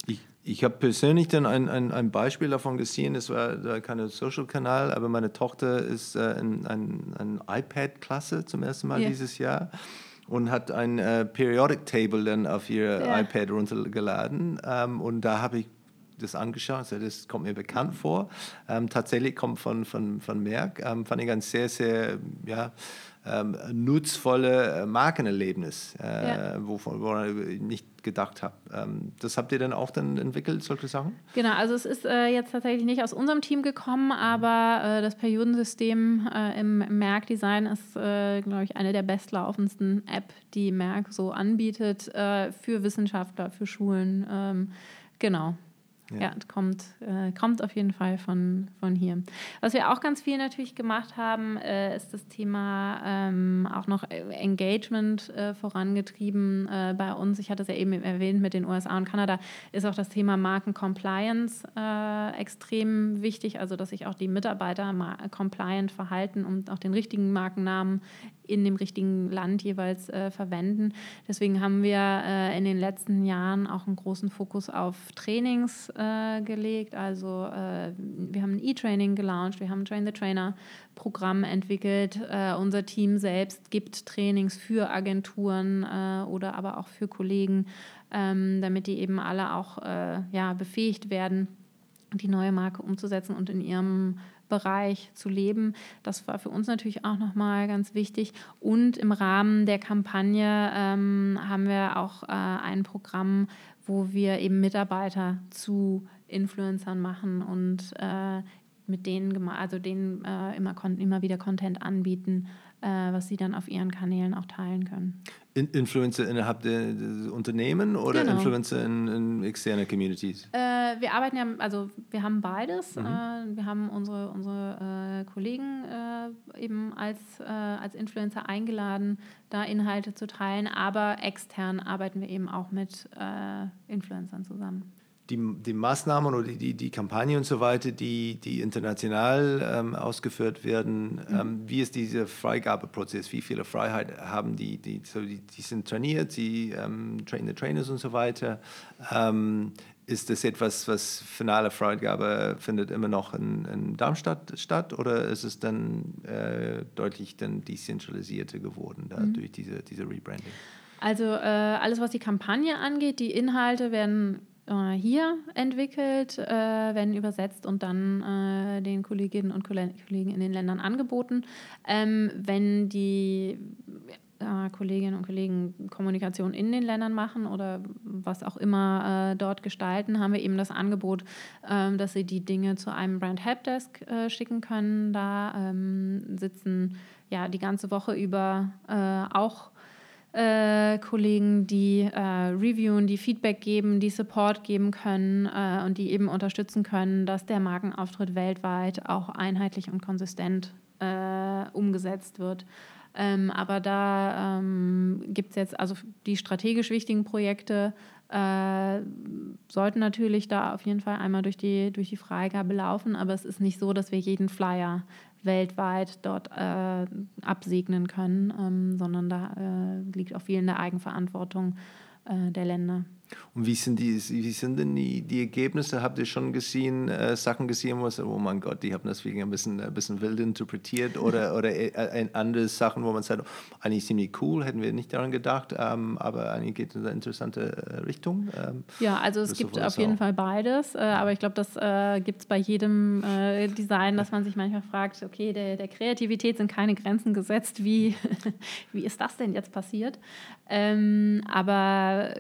Ich, ich habe persönlich dann ein, ein, ein Beispiel davon gesehen, es war kein Social-Kanal, aber meine Tochter ist äh, in ein, ein iPad-Klasse zum ersten Mal yeah. dieses Jahr und hat ein äh, Periodic Table dann auf ihr ja. iPad runtergeladen. Ähm, und da habe ich das angeschaut, also das kommt mir bekannt vor. Ähm, tatsächlich kommt von, von, von Merck. Ähm, fand ich ein sehr, sehr ja, ähm, nutzvolle äh, Markenerlebnis, äh, ja. wovon, woran ich nicht gedacht habe. Ähm, das habt ihr dann auch dann entwickelt, solche Sachen? Genau, also es ist äh, jetzt tatsächlich nicht aus unserem Team gekommen, aber äh, das Periodensystem äh, im Merck-Design ist, äh, glaube ich, eine der bestlaufendsten App, die Merck so anbietet für Wissenschaftler, für Schulen. Ähm, genau. Ja, ja kommt, äh, kommt auf jeden Fall von, von hier. Was wir auch ganz viel natürlich gemacht haben, äh, ist das Thema ähm, auch noch Engagement äh, vorangetrieben äh, bei uns. Ich hatte es ja eben erwähnt mit den USA und Kanada, ist auch das Thema Markencompliance äh, extrem wichtig, also dass sich auch die Mitarbeiter compliant verhalten und auch den richtigen Markennamen in dem richtigen Land jeweils äh, verwenden. Deswegen haben wir äh, in den letzten Jahren auch einen großen Fokus auf Trainings äh, gelegt. Also äh, wir haben ein E-Training gelauncht, wir haben ein Train the Trainer Programm entwickelt. Äh, unser Team selbst gibt Trainings für Agenturen äh, oder aber auch für Kollegen, ähm, damit die eben alle auch ja, befähigt werden, die neue Marke umzusetzen und in ihrem Bereich zu leben. Das war für uns natürlich auch nochmal ganz wichtig. Und im Rahmen der Kampagne ähm, haben wir auch äh, ein Programm, wo wir eben Mitarbeiter zu Influencern machen und äh, mit denen, also denen äh, immer, immer wieder Content anbieten, äh, was sie dann auf ihren Kanälen auch teilen können. In Influencer innerhalb der, der Unternehmen oder genau. Influencer in, in externe Communities? Äh, wir arbeiten ja, also wir haben beides. Mhm. Äh, wir haben unsere, unsere äh, Kollegen äh, eben als, äh, als Influencer eingeladen, da Inhalte zu teilen, aber extern arbeiten wir eben auch mit Influencern zusammen die, die Maßnahmen oder die, die Kampagne und so weiter, die, die international ähm, ausgeführt werden, mhm. ähm, wie ist dieser Freigabeprozess? Wie viele Freiheit haben die? Die, so die, die sind trainiert, sie ähm, trainen die Trainers und so weiter. Ähm, ist das etwas, was finale Freigabe findet immer noch in, in Darmstadt statt oder ist es dann äh, deutlich dann dezentralisierter geworden da mhm. durch diese, diese Rebranding? Also äh, alles, was die Kampagne angeht, die Inhalte werden hier entwickelt, äh, werden übersetzt und dann äh, den Kolleginnen und Kollegen in den Ländern angeboten. Ähm, wenn die äh, Kolleginnen und Kollegen Kommunikation in den Ländern machen oder was auch immer äh, dort gestalten, haben wir eben das Angebot, ähm, dass sie die Dinge zu einem Brand Helpdesk äh, schicken können. Da ähm, sitzen ja die ganze Woche über auch äh, Kollegen, die äh, reviewen, die Feedback geben, die Support geben können äh, und die eben unterstützen können, dass der Markenauftritt weltweit auch einheitlich und konsistent äh, umgesetzt wird. Ähm, aber da ähm, gibt es jetzt also die strategisch wichtigen Projekte, äh, sollten natürlich da auf jeden Fall einmal durch die, durch die Freigabe laufen, aber es ist nicht so, dass wir jeden Flyer weltweit dort äh, absegnen können, ähm, sondern da äh, liegt auch viel in der Eigenverantwortung äh, der Länder. Und wie sind, die, wie sind denn die, die Ergebnisse? Habt ihr schon gesehen, äh, Sachen gesehen, wo es, oh mein Gott, die haben das wegen ein bisschen, ein bisschen wild interpretiert oder, <laughs> oder äh, andere Sachen, wo man sagt, eigentlich ziemlich cool, hätten wir nicht daran gedacht, ähm, aber eigentlich geht es in eine interessante äh, Richtung. Ähm, ja, also es gibt auf jeden auch. Fall beides, äh, aber ich glaube, das äh, gibt es bei jedem äh, Design, dass man sich manchmal fragt, okay, der, der Kreativität sind keine Grenzen gesetzt, wie, <laughs> wie ist das denn jetzt passiert? Ähm, aber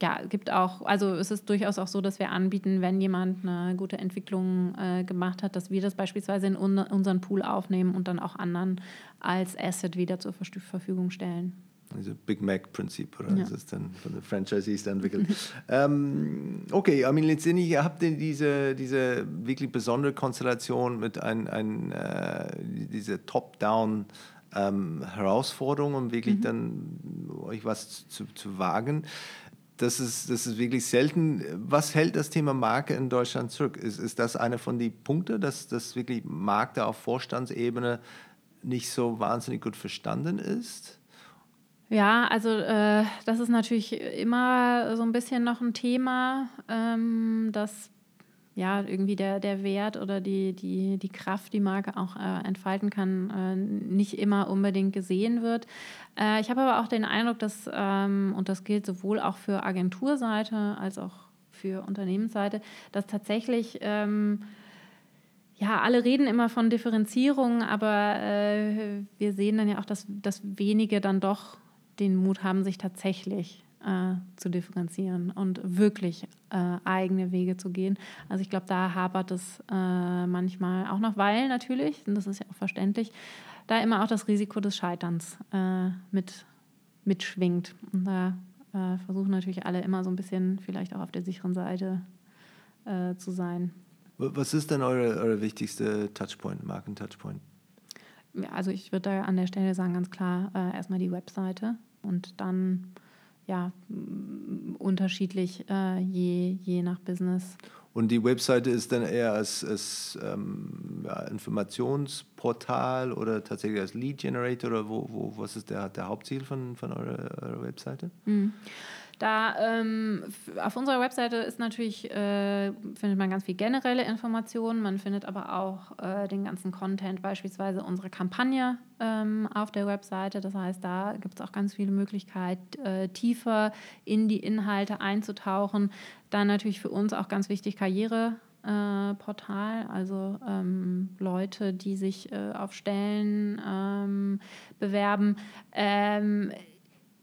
ja, gibt auch, also es ist durchaus auch so, dass wir anbieten, wenn jemand eine gute Entwicklung äh, gemacht hat, dass wir das beispielsweise in un unseren Pool aufnehmen und dann auch anderen als Asset wieder zur Verfügung stellen. Also Big Mac-Prinzip, oder? Ja. Das ist dann von den Franchisees entwickelt. <laughs> ähm, okay, I mean, letztendlich habt ihr diese, diese wirklich besondere Konstellation mit ein, ein, äh, diese Top-Down- ähm, Herausforderung, um wirklich mhm. dann euch was zu, zu wagen. Das ist, das ist wirklich selten. Was hält das Thema Marke in Deutschland zurück? Ist, ist das einer von den Punkten, dass das wirklich Marke auf Vorstandsebene nicht so wahnsinnig gut verstanden ist? Ja, also äh, das ist natürlich immer so ein bisschen noch ein Thema, ähm, dass ja irgendwie der, der Wert oder die, die, die Kraft, die Marke auch äh, entfalten kann, äh, nicht immer unbedingt gesehen wird. Äh, ich habe aber auch den Eindruck, dass, ähm, und das gilt sowohl auch für Agenturseite als auch für Unternehmensseite, dass tatsächlich ähm, ja, alle reden immer von Differenzierung, aber äh, wir sehen dann ja auch, dass, dass wenige dann doch den Mut haben, sich tatsächlich äh, zu differenzieren und wirklich äh, eigene Wege zu gehen. Also ich glaube, da hapert es äh, manchmal auch noch, weil natürlich, und das ist ja auch verständlich, da immer auch das Risiko des Scheiterns äh, mit, mitschwingt. Und da äh, versuchen natürlich alle immer so ein bisschen vielleicht auch auf der sicheren Seite zu sein. Was ist denn eure, eure wichtigste Touchpoint, Marken-Touchpoint? also ich würde da an der Stelle sagen, ganz klar, äh, erstmal die Webseite und dann ja unterschiedlich äh, je, je nach Business. Und die Webseite ist dann eher als, als ähm, ja, Informationsportal oder tatsächlich als Lead Generator oder wo, wo, was ist der, der Hauptziel von, von eurer, eurer Webseite? Mhm. Da ähm, auf unserer Webseite ist natürlich, äh, findet man ganz viel generelle Informationen, man findet aber auch äh, den ganzen Content, beispielsweise unsere Kampagne ähm, auf der Webseite. Das heißt, da gibt es auch ganz viele Möglichkeiten, äh, tiefer in die Inhalte einzutauchen. Dann natürlich für uns auch ganz wichtig Karriereportal, also ähm, Leute, die sich äh, auf Stellen ähm, bewerben.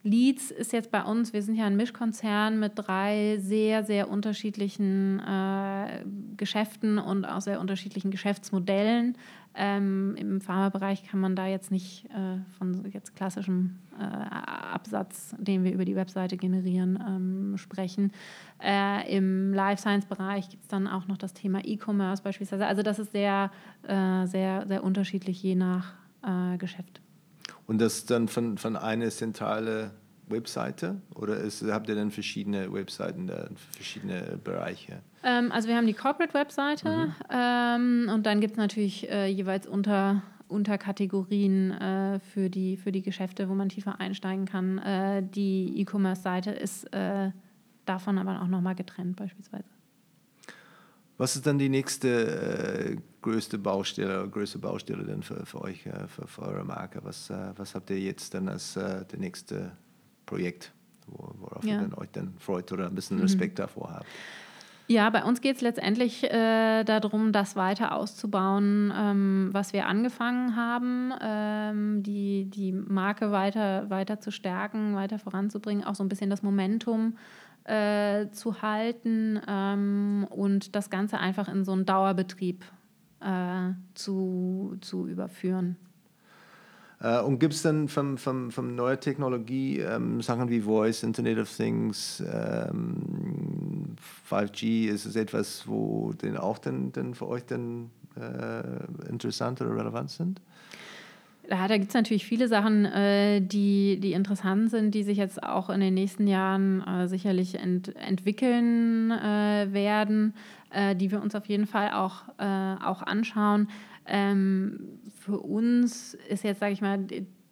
Leads ist jetzt bei uns, wir sind ja ein Mischkonzern mit drei sehr, sehr unterschiedlichen äh, Geschäften und auch sehr unterschiedlichen Geschäftsmodellen. Ähm, Im Pharmabereich kann man da jetzt nicht äh, von jetzt klassischem äh, Absatz, den wir über die Webseite generieren, ähm, sprechen. Äh, Im Life Science-Bereich gibt es dann auch noch das Thema E-Commerce beispielsweise. Also das ist sehr, äh, sehr, sehr unterschiedlich je nach äh, Geschäft. Und das dann von, von einer zentrale Webseite oder ist, habt ihr dann verschiedene Webseiten, verschiedene Bereiche? Ähm, also wir haben die Corporate-Webseite mhm. ähm, und dann gibt es natürlich äh, jeweils unter Unterkategorien äh, für, die, für die Geschäfte, wo man tiefer einsteigen kann. Äh, die E-Commerce-Seite ist äh, davon aber auch nochmal getrennt beispielsweise. Was ist dann die nächste äh, größte Baustelle, größte Baustelle denn für, für euch, äh, für, für, eure Marke? Was, äh, was habt ihr jetzt dann als äh, das nächste Projekt, worauf ja. ihr dann euch dann freut oder ein bisschen mhm. Respekt mhm. davor habt? Ja, bei uns geht es letztendlich äh, darum, das weiter auszubauen, ähm, was wir angefangen haben, ähm, die, die Marke weiter, weiter zu stärken, weiter voranzubringen, auch so ein bisschen das Momentum äh, zu halten ähm, und das Ganze einfach in so einen Dauerbetrieb äh, zu, zu überführen. Uh, und gibt es dann von, von, von neuer Technologie ähm, Sachen wie Voice, Internet of Things, ähm, 5G, ist es etwas, wo denn auch denn, denn für euch dann äh, interessant oder relevant sind? Ja, da gibt es natürlich viele Sachen, äh, die, die interessant sind, die sich jetzt auch in den nächsten Jahren äh, sicherlich ent, entwickeln äh, werden, äh, die wir uns auf jeden Fall auch, äh, auch anschauen. Ähm, für uns ist jetzt, sage ich mal,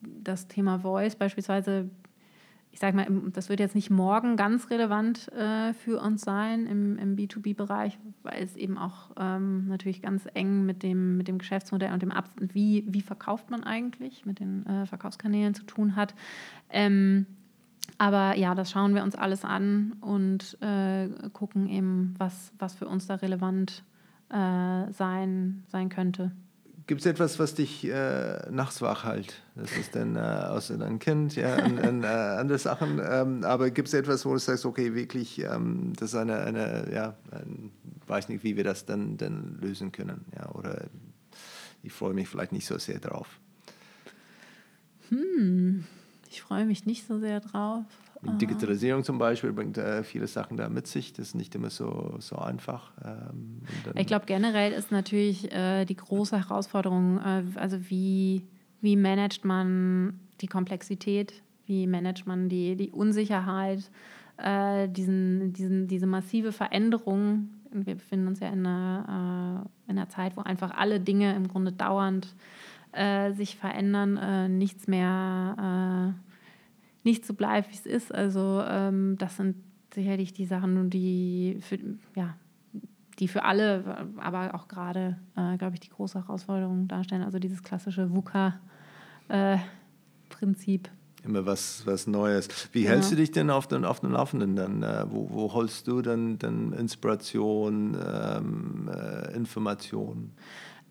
das Thema Voice beispielsweise ich sage mal, das wird jetzt nicht morgen ganz relevant äh, für uns sein im, im B2B-Bereich, weil es eben auch ähm, natürlich ganz eng mit dem, mit dem Geschäftsmodell und dem Ab wie, wie verkauft man eigentlich, mit den äh, Verkaufskanälen zu tun hat. Ähm, aber ja, das schauen wir uns alles an und äh, gucken eben, was, was für uns da relevant äh, sein, sein könnte. Gibt es etwas, was dich äh, nachts wach hält? Das ist dann äh, außer dein Kind, ja, und, und äh, andere Sachen. Ähm, aber gibt es etwas, wo du sagst, okay, wirklich, ähm, das ist eine, eine ja, ein, weiß nicht, wie wir das dann, dann lösen können, ja, oder ich freue mich vielleicht nicht so sehr drauf. Hm, Ich freue mich nicht so sehr drauf. Digitalisierung zum Beispiel bringt äh, viele Sachen da mit sich. Das ist nicht immer so, so einfach. Ähm, ich glaube, generell ist natürlich äh, die große Herausforderung, äh, also wie, wie managt man die Komplexität, wie managt man die, die Unsicherheit, äh, diesen, diesen, diese massive Veränderung. Wir befinden uns ja in einer, äh, in einer Zeit, wo einfach alle Dinge im Grunde dauernd äh, sich verändern, nichts mehr nicht so bleibt, wie es ist. Also ähm, das sind sicherlich die Sachen, die für, ja, die für alle, aber auch gerade, äh, glaube ich, die große Herausforderung darstellen. Also dieses klassische VUCA-Prinzip. Äh, Immer was, was Neues. Wie ja. hältst du dich denn auf, den, auf dem Laufenden dann? Äh, wo, wo holst du dann, dann Inspiration, ähm, äh, Informationen?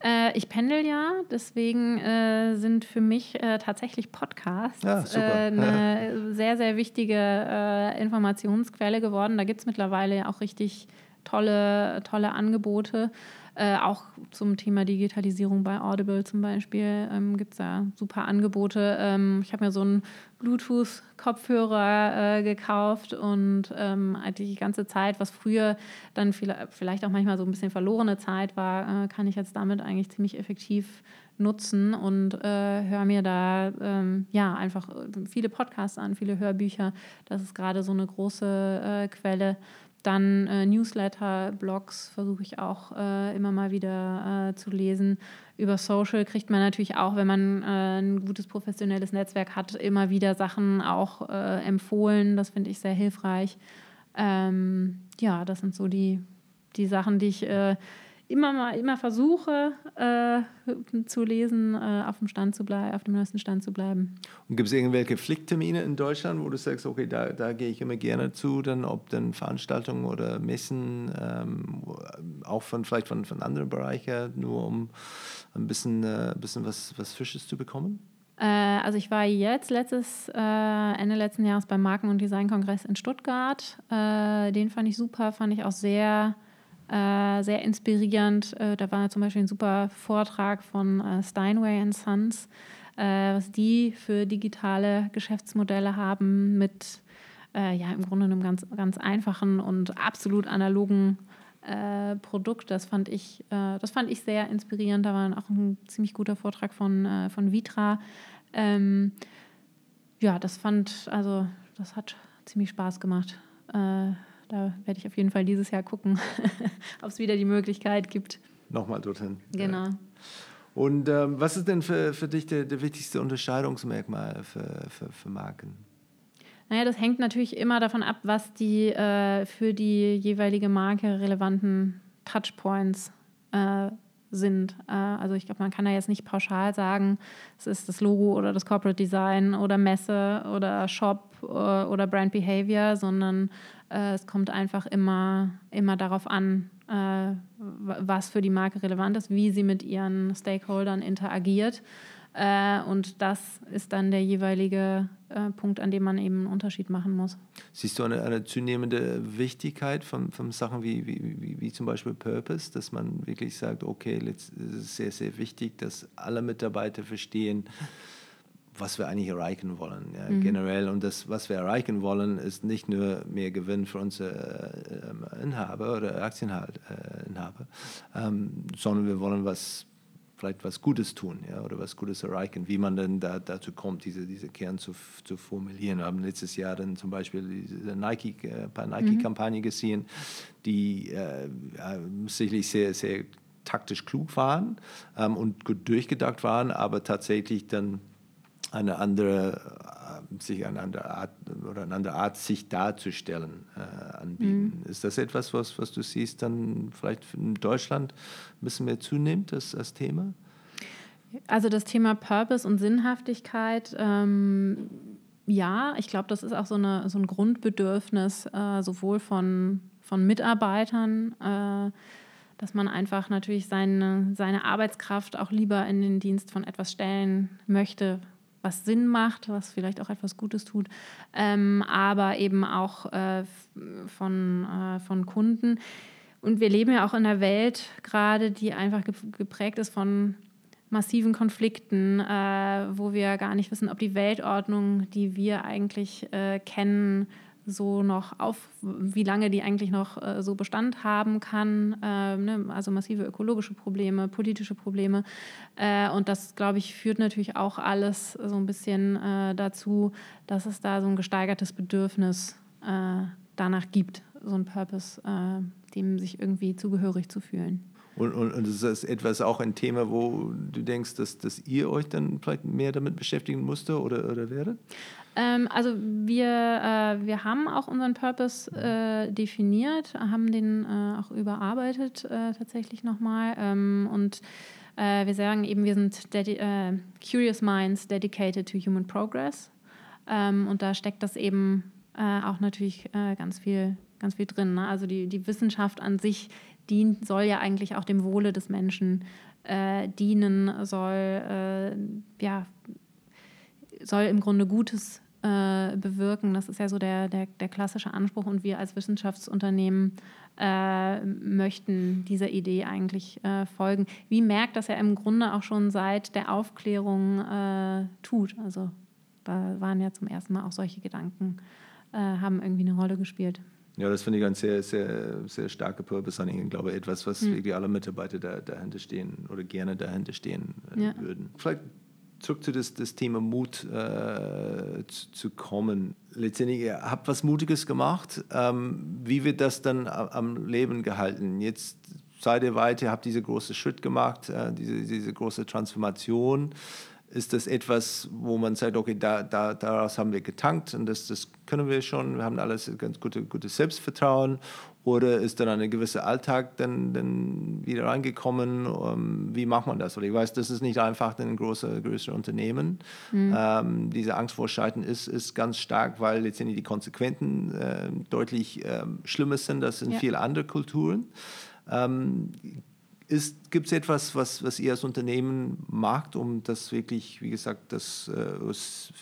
Äh, ich pendel ja, deswegen äh, sind für mich äh, tatsächlich Podcasts ja, äh, <laughs> eine sehr, sehr wichtige äh, Informationsquelle geworden. Da gibt es mittlerweile ja auch richtig tolle, tolle Angebote. Äh, auch zum Thema Digitalisierung bei Audible zum Beispiel ähm, gibt es da super Angebote. Ähm, ich habe mir so einen Bluetooth-Kopfhörer äh, gekauft und ähm, die ganze Zeit, was früher dann vielleicht auch manchmal so ein bisschen verlorene Zeit war, äh, kann ich jetzt damit eigentlich ziemlich effektiv nutzen und äh, höre mir da ähm, ja einfach viele Podcasts an, viele Hörbücher. Das ist gerade so eine große äh, Quelle. Dann äh, Newsletter, Blogs versuche ich auch äh, immer mal wieder äh, zu lesen. Über Social kriegt man natürlich auch, wenn man äh, ein gutes professionelles Netzwerk hat, immer wieder Sachen auch äh, empfohlen. Das finde ich sehr hilfreich. Ähm, ja, das sind so die, die Sachen, die ich äh, immer mal immer versuche äh, zu lesen, äh, auf dem Stand zu bleiben, auf dem neuesten Stand zu bleiben. Und gibt es irgendwelche Pflichttermine in Deutschland, wo du sagst, okay, da, da gehe ich immer gerne zu, dann ob dann Veranstaltungen oder Messen, ähm, auch von vielleicht von, von anderen Bereichen, nur um ein bisschen, äh, bisschen was, was Fisches zu bekommen? Äh, also ich war jetzt letztes äh, Ende letzten Jahres beim Marken- und Designkongress in Stuttgart. Äh, den fand ich super, fand ich auch sehr äh, sehr inspirierend. Äh, da war zum Beispiel ein super Vortrag von äh, Steinway Sons, äh, was die für digitale Geschäftsmodelle haben mit äh, ja im Grunde einem ganz, ganz einfachen und absolut analogen äh, Produkt. Das fand ich, das fand ich sehr inspirierend. Da war auch ein ziemlich guter Vortrag von, von Vitra. Ähm, ja, das fand, also das hat ziemlich Spaß gemacht da werde ich auf jeden Fall dieses Jahr gucken, <laughs> ob es wieder die Möglichkeit gibt. Nochmal dorthin. Genau. Und ähm, was ist denn für, für dich der, der wichtigste Unterscheidungsmerkmal für, für, für Marken? Naja, das hängt natürlich immer davon ab, was die äh, für die jeweilige Marke relevanten Touchpoints äh, sind. Äh, also ich glaube, man kann da jetzt nicht pauschal sagen, es ist das Logo oder das Corporate Design oder Messe oder Shop äh, oder Brand Behavior, sondern äh, es kommt einfach immer, immer darauf an, was für die Marke relevant ist, wie sie mit ihren Stakeholdern interagiert. Äh, und das ist dann der jeweilige äh, Punkt, an dem man eben einen Unterschied machen muss. Siehst du eine, eine zunehmende Wichtigkeit von, von Sachen wie, wie, wie, wie, zum Beispiel Purpose, dass man wirklich sagt, okay, es ist sehr, sehr wichtig, dass alle Mitarbeiter verstehen, was wir eigentlich erreichen wollen, ja, mhm. generell. Und das, was wir erreichen wollen, ist nicht nur mehr Gewinn für unsere äh, Inhaber oder Aktieninhaber, ähm, sondern wir wollen was vielleicht was Gutes tun ja, oder was Gutes erreichen. Wie man denn da, dazu kommt, diese, diese Kern zu, zu formulieren. Wir haben letztes Jahr dann zum Beispiel diese Nike, äh, Nike-Kampagne mhm. gesehen, die äh, sicherlich sehr, sehr taktisch klug waren ähm, und gut durchgedacht waren, aber tatsächlich dann eine andere, sich eine andere Art oder eine andere Art, sich darzustellen, äh, anbieten. Mhm. Ist das etwas, was, was du siehst, dann vielleicht in Deutschland ein bisschen mehr zunimmt, das, das Thema? Also das Thema Purpose und Sinnhaftigkeit, ähm, ja, ich glaube, das ist auch so, eine, so ein Grundbedürfnis äh, sowohl von, von Mitarbeitern, äh, dass man einfach natürlich seine, seine Arbeitskraft auch lieber in den Dienst von etwas stellen möchte, was Sinn macht, was vielleicht auch etwas Gutes tut, ähm, aber eben auch äh, von, äh, von Kunden. Und wir leben ja auch in einer Welt gerade, die einfach geprägt ist von massiven Konflikten, äh, wo wir gar nicht wissen, ob die Weltordnung, die wir eigentlich äh, kennen, so noch auf, wie lange die eigentlich noch äh, so Bestand haben kann. Äh, ne? Also massive ökologische Probleme, politische Probleme. Äh, und das, glaube ich, führt natürlich auch alles so ein bisschen äh, dazu, dass es da so ein gesteigertes Bedürfnis äh, danach gibt, so ein Purpose, äh, dem sich irgendwie zugehörig zu fühlen. Und, und, und ist das etwas auch ein Thema, wo du denkst, dass, dass ihr euch dann vielleicht mehr damit beschäftigen musste oder, oder werdet? Ähm, also wir, äh, wir haben auch unseren Purpose äh, definiert, haben den äh, auch überarbeitet äh, tatsächlich nochmal. Ähm, und äh, wir sagen eben, wir sind äh, Curious Minds dedicated to human progress. Ähm, und da steckt das eben auch natürlich ganz viel ganz viel drin. Ne? Also die, die Wissenschaft an sich dient, soll ja eigentlich auch dem Wohle des Menschen dienen, soll, ja, soll im Grunde Gutes äh, bewirken. Das ist ja so der, der, der klassische Anspruch und wir als Wissenschaftsunternehmen äh, möchten dieser Idee eigentlich äh, folgen. Wie merkt das ja im Grunde auch schon seit der Aufklärung äh, tut. Also da waren ja zum ersten Mal auch solche Gedanken, haben irgendwie eine Rolle gespielt. Ja, das finde ich ein sehr, sehr, sehr starke Purpose an Ich glaube, etwas, was mhm. wirklich alle Mitarbeiter da, dahinter stehen oder gerne dahinter stehen äh, ja. würden. Vielleicht zurück zu das, das Thema Mut äh, zu, zu, kommen. Letztendlich, ihr habt was Mutiges gemacht. Ähm, wie wird das dann am Leben gehalten? Jetzt seid ihr weiter, habt diesen großen Schritt gemacht, äh, diese, diese große Transformation ist das etwas, wo man sagt, okay, da, da, daraus haben wir getankt und das, das können wir schon, wir haben alles ganz gute, gutes Selbstvertrauen oder ist dann ein gewisser Alltag dann, dann wieder reingekommen? Um, ähm, wie macht man das? Oder ich weiß, das ist nicht einfach in große, größere Unternehmen. Mhm. Ähm, diese Angst vor Scheitern ist, ist ganz stark, weil letztendlich die Konsequenzen äh, deutlich äh, schlimmer sind als in ja. vielen anderen Kulturen. Ähm, Gibt es etwas, was, was ihr als Unternehmen macht, um das wirklich, wie gesagt, das, äh,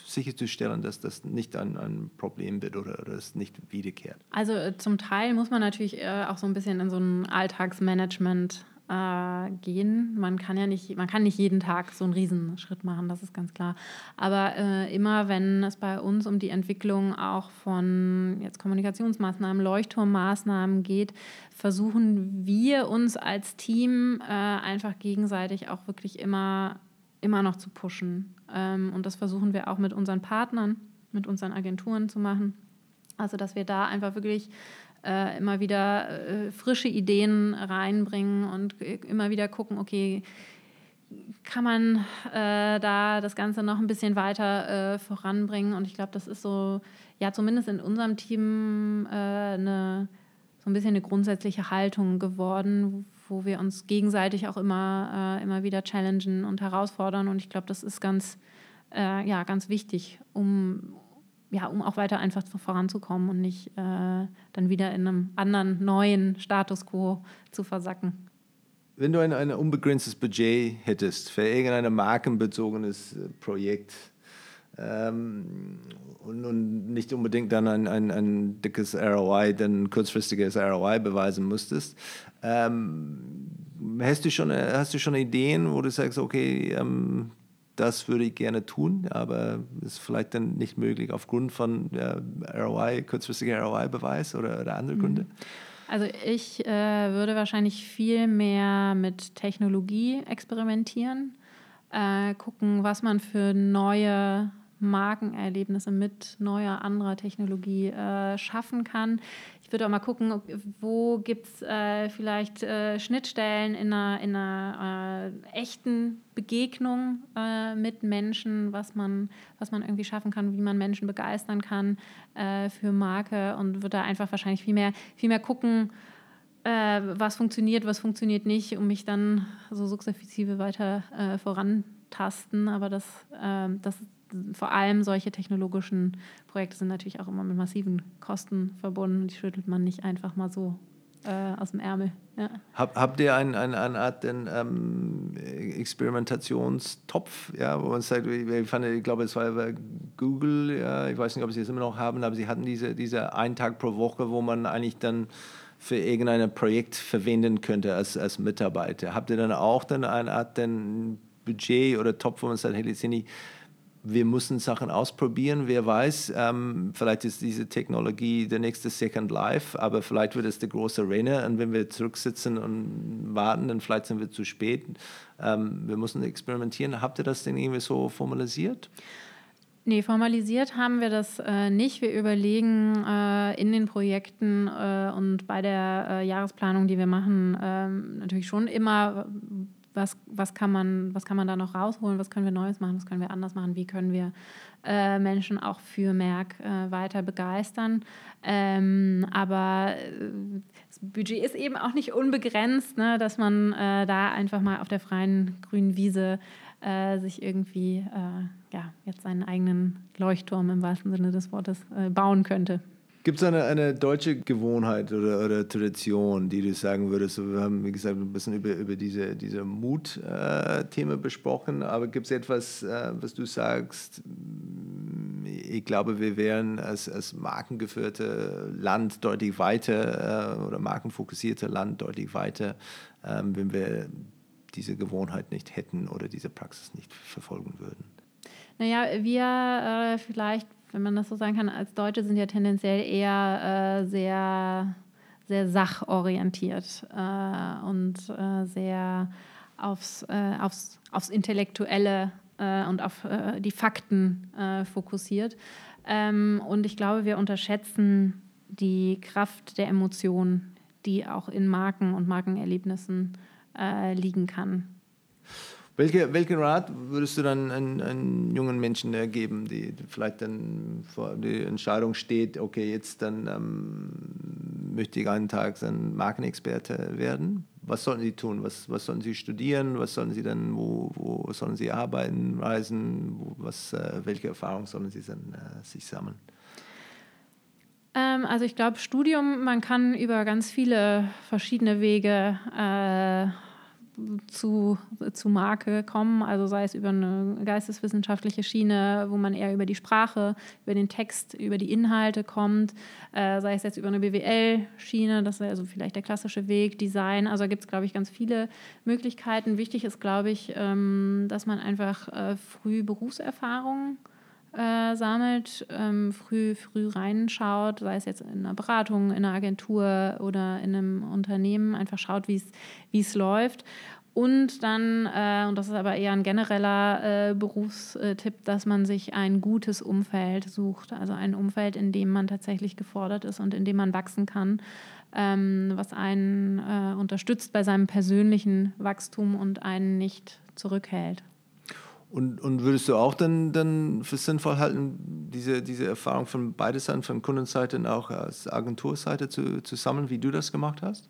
sicherzustellen, dass das nicht ein, ein Problem wird oder, es nicht wiederkehrt? Also äh, zum Teil muss man natürlich äh, auch so ein bisschen in so ein Alltagsmanagement äh, gehen. Man kann ja nicht, man kann nicht jeden Tag so einen Riesenschritt machen, das ist ganz klar. Aber äh, immer, wenn es bei uns um die Entwicklung auch von jetzt Kommunikationsmaßnahmen, Leuchtturmmaßnahmen geht, versuchen wir uns als Team äh, einfach gegenseitig auch wirklich immer, immer noch zu pushen. Ähm, und das versuchen wir auch mit unseren Partnern, mit unseren Agenturen zu machen. Also, dass wir da einfach wirklich äh, immer wieder äh, frische Ideen reinbringen und immer wieder gucken, okay, kann man äh, da das Ganze noch ein bisschen weiter äh, voranbringen. Und ich glaube, das ist so, ja, zumindest in unserem Team äh, eine, so ein bisschen eine grundsätzliche Haltung geworden, wo wir uns gegenseitig auch immer, äh, immer wieder challengen und herausfordern. Und ich glaube, das ist ganz, ja, ganz wichtig, um, ja, um auch weiter einfach voranzukommen und nicht äh, dann wieder in einem anderen neuen Status quo zu versacken. Wenn du ein, ein unbegrenztes Budget hättest für irgendein markenbezogenes äh, Projekt ähm, und, und, nicht unbedingt dann ein, ein, ein dickes ROI, dann kurzfristiges ROI beweisen musstest, ähm, hast, du schon, hast du schon Ideen, wo du sagst, okay, ähm, das würde ich gerne tun, aber ist vielleicht dann nicht möglich aufgrund von ja, ROI, kurzfristiger ROI-Beweis oder, oder andere Gründe? Mhm. Also ich äh, würde wahrscheinlich viel mehr mit Technologie experimentieren, äh, gucken, was man für neue Markenerlebnisse mit neuer, anderer Technologie äh, schaffen kann. Würde auch mal gucken, wo gibt es äh, vielleicht äh, Schnittstellen in einer, in einer äh, echten Begegnung äh, mit Menschen, was man, was man irgendwie schaffen kann, wie man Menschen begeistern kann äh, für Marke und würde da einfach wahrscheinlich viel mehr, viel mehr gucken, was funktioniert, was funktioniert nicht, um mich dann so sukzessive weiter vorantasten. Aber das, das vor allem solche technologischen Projekte sind natürlich auch immer mit massiven Kosten verbunden. Die schüttelt man nicht einfach mal so äh, aus dem Ärmel. Ja. Hab, habt ihr eine ein, ein Art den, ähm, Experimentationstopf, ja, wo man sagt, ich, fand, ich glaube, es war Google, ja, ich weiß nicht, ob sie es immer noch haben, aber sie hatten diese, diese einen Tag pro Woche, wo man eigentlich dann für irgendein Projekt verwenden könnte als, als Mitarbeiter. Habt ihr dann auch dann eine Art den Budget oder Topf, wo man sagt, hey, Lizini, wir müssen Sachen ausprobieren. Wer weiß, ähm, vielleicht ist diese Technologie der nächste Second Life, aber vielleicht wird es der große Renner. Und wenn wir zurücksitzen und warten, dann vielleicht sind wir zu spät. Ähm, wir müssen experimentieren. Habt ihr das denn irgendwie so formalisiert? Nee, formalisiert haben wir das äh, nicht. Wir überlegen äh, in den Projekten äh, und bei der äh, Jahresplanung, die wir machen, ähm, natürlich schon immer, was, was, kann man, was kann man da noch rausholen, was können wir Neues machen, was können wir anders machen, wie können wir äh, Menschen auch für Merck äh, weiter begeistern. Ähm, aber äh, das Budget ist eben auch nicht unbegrenzt, ne, dass man äh, da einfach mal auf der freien grünen Wiese äh, sich irgendwie äh, ja, jetzt seinen eigenen Leuchtturm im wahrsten Sinne des Wortes bauen könnte. Gibt es eine, eine deutsche Gewohnheit oder, oder Tradition, die du sagen würdest? Wir haben, wie gesagt, ein bisschen über, über diese, diese Mut-Thema äh, besprochen, aber gibt es etwas, äh, was du sagst, ich glaube, wir wären als, als markengeführte Land deutlich weiter äh, oder markenfokussierte Land deutlich weiter, ähm, wenn wir diese Gewohnheit nicht hätten oder diese Praxis nicht verfolgen würden. Naja, wir äh, vielleicht wenn man das so sagen kann, als Deutsche sind ja tendenziell eher äh, sehr, sehr sachorientiert äh, und äh, sehr aufs, äh, aufs, aufs Intellektuelle äh, und auf äh, die Fakten fokussiert. Ähm, und ich glaube, wir unterschätzen die Kraft der Emotionen, die auch in Marken und Markenerlebnissen liegen kann. Welche, welchen Rat würdest du dann einen jungen Menschen geben, die vielleicht dann vor der Entscheidung steht, okay, jetzt dann ähm, möchte ich einen Tag ein Markenexperte werden? Was sollen sie tun? Was, was sollen sie studieren? Was sollen sie dann, wo, wo sollen sie arbeiten, reisen? Was, äh, welche Erfahrungen sollen sie dann äh, sich sammeln? Ähm, also ich glaube, Studium, man kann über ganz viele verschiedene Wege äh, zu, zu Marke kommen, also sei es über eine geisteswissenschaftliche Schiene, wo man eher über die Sprache, über den Text, über die Inhalte kommt, äh, sei es jetzt über eine BWL-Schiene, das wäre also vielleicht der klassische Weg, Design, also gibt es, glaube ich, ganz viele Möglichkeiten. Wichtig ist, glaube ich, ähm, dass man einfach äh, früh Berufserfahrung äh, sammelt, ähm, früh, früh reinschaut, sei es jetzt in einer Beratung, in einer Agentur oder in einem Unternehmen, einfach schaut, wie es läuft. Und dann, äh, und das ist aber eher ein genereller äh, Berufstipp, dass man sich ein gutes Umfeld sucht. Also ein Umfeld, in dem man tatsächlich gefordert ist und in dem man wachsen kann, ähm, was einen äh, unterstützt bei seinem persönlichen Wachstum und einen nicht zurückhält. Und, und würdest du auch dann, dann für sinnvoll halten, diese, diese Erfahrung von beide Seiten, von Kundenseite und auch als Agenturseite zu, zu sammeln, wie du das gemacht hast?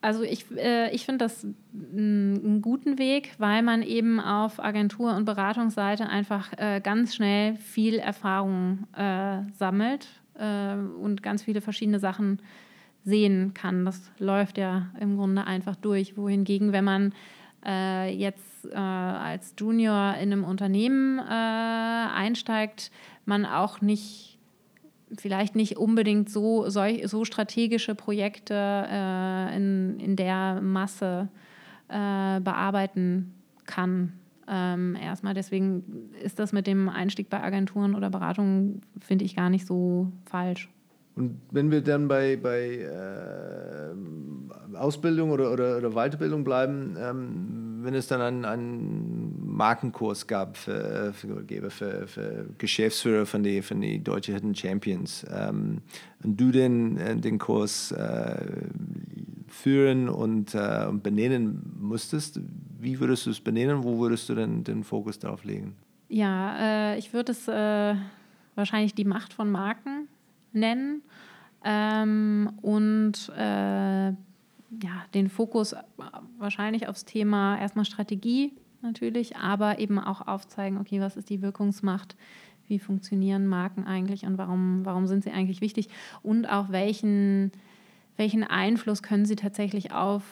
Also ich, äh, ich finde das einen guten Weg, weil man eben auf Agentur- und Beratungsseite einfach äh, ganz schnell viel Erfahrung äh, sammelt äh, und ganz viele verschiedene Sachen sehen kann. Das läuft ja im Grunde einfach durch. Wohingegen, wenn man äh, jetzt äh, als Junior in einem Unternehmen äh, einsteigt, man auch nicht, vielleicht nicht unbedingt so, so, so strategische Projekte äh, in, in der Masse äh, bearbeiten kann. Ähm, erstmal deswegen ist das mit dem Einstieg bei Agenturen oder Beratungen, finde ich, gar nicht so falsch. Und wenn wir dann bei, bei äh, Ausbildung oder, oder, oder, Weiterbildung bleiben, ähm, wenn es dann einen, einen Markenkurs gab für, für, für, für Geschäftsführer von den von die Deutsche Hidden Champions ähm, und du den, äh, den Kurs äh, führen und äh, benennen musstest, wie würdest du es benennen? Wo würdest du denn den Fokus darauf legen? Ja, äh, ich würde es äh, wahrscheinlich die Macht von Marken nennen ähm, und äh, ja, den Fokus wahrscheinlich aufs Thema erstmal Strategie natürlich, aber eben auch aufzeigen, okay, was ist die Wirkungsmacht, wie funktionieren Marken eigentlich und warum, warum sind sie eigentlich wichtig und auch welchen, welchen Einfluss können sie tatsächlich auf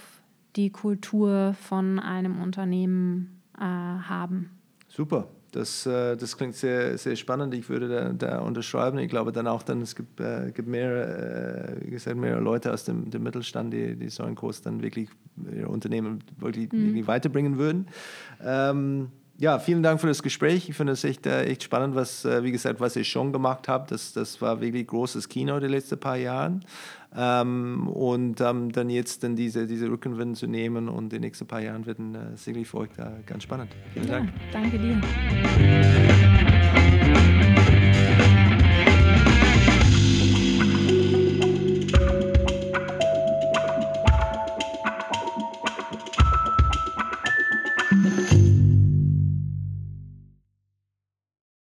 die Kultur von einem Unternehmen äh, haben. Super. Das, äh, das klingt sehr, sehr spannend. Ich würde da, da unterschreiben. Ich glaube dann auch, dann, es gibt, äh, gibt mehrere, äh, wie gesagt, mehrere Leute aus dem, dem Mittelstand, die, die so einen Kurs dann wirklich ihr Unternehmen wirklich, mhm. wirklich weiterbringen würden. Ähm, ja, vielen Dank für das Gespräch. Ich finde es echt, äh, echt spannend, was, äh, wie gesagt, was ihr schon gemacht habt. Das, das war wirklich großes Kino die letzten paar Jahre. Ähm, und ähm, dann jetzt dann diese, diese Rückenwind zu nehmen und die nächsten paar Jahre werden äh, sicherlich für euch da ganz spannend. Vielen ja, Dank. Danke dir.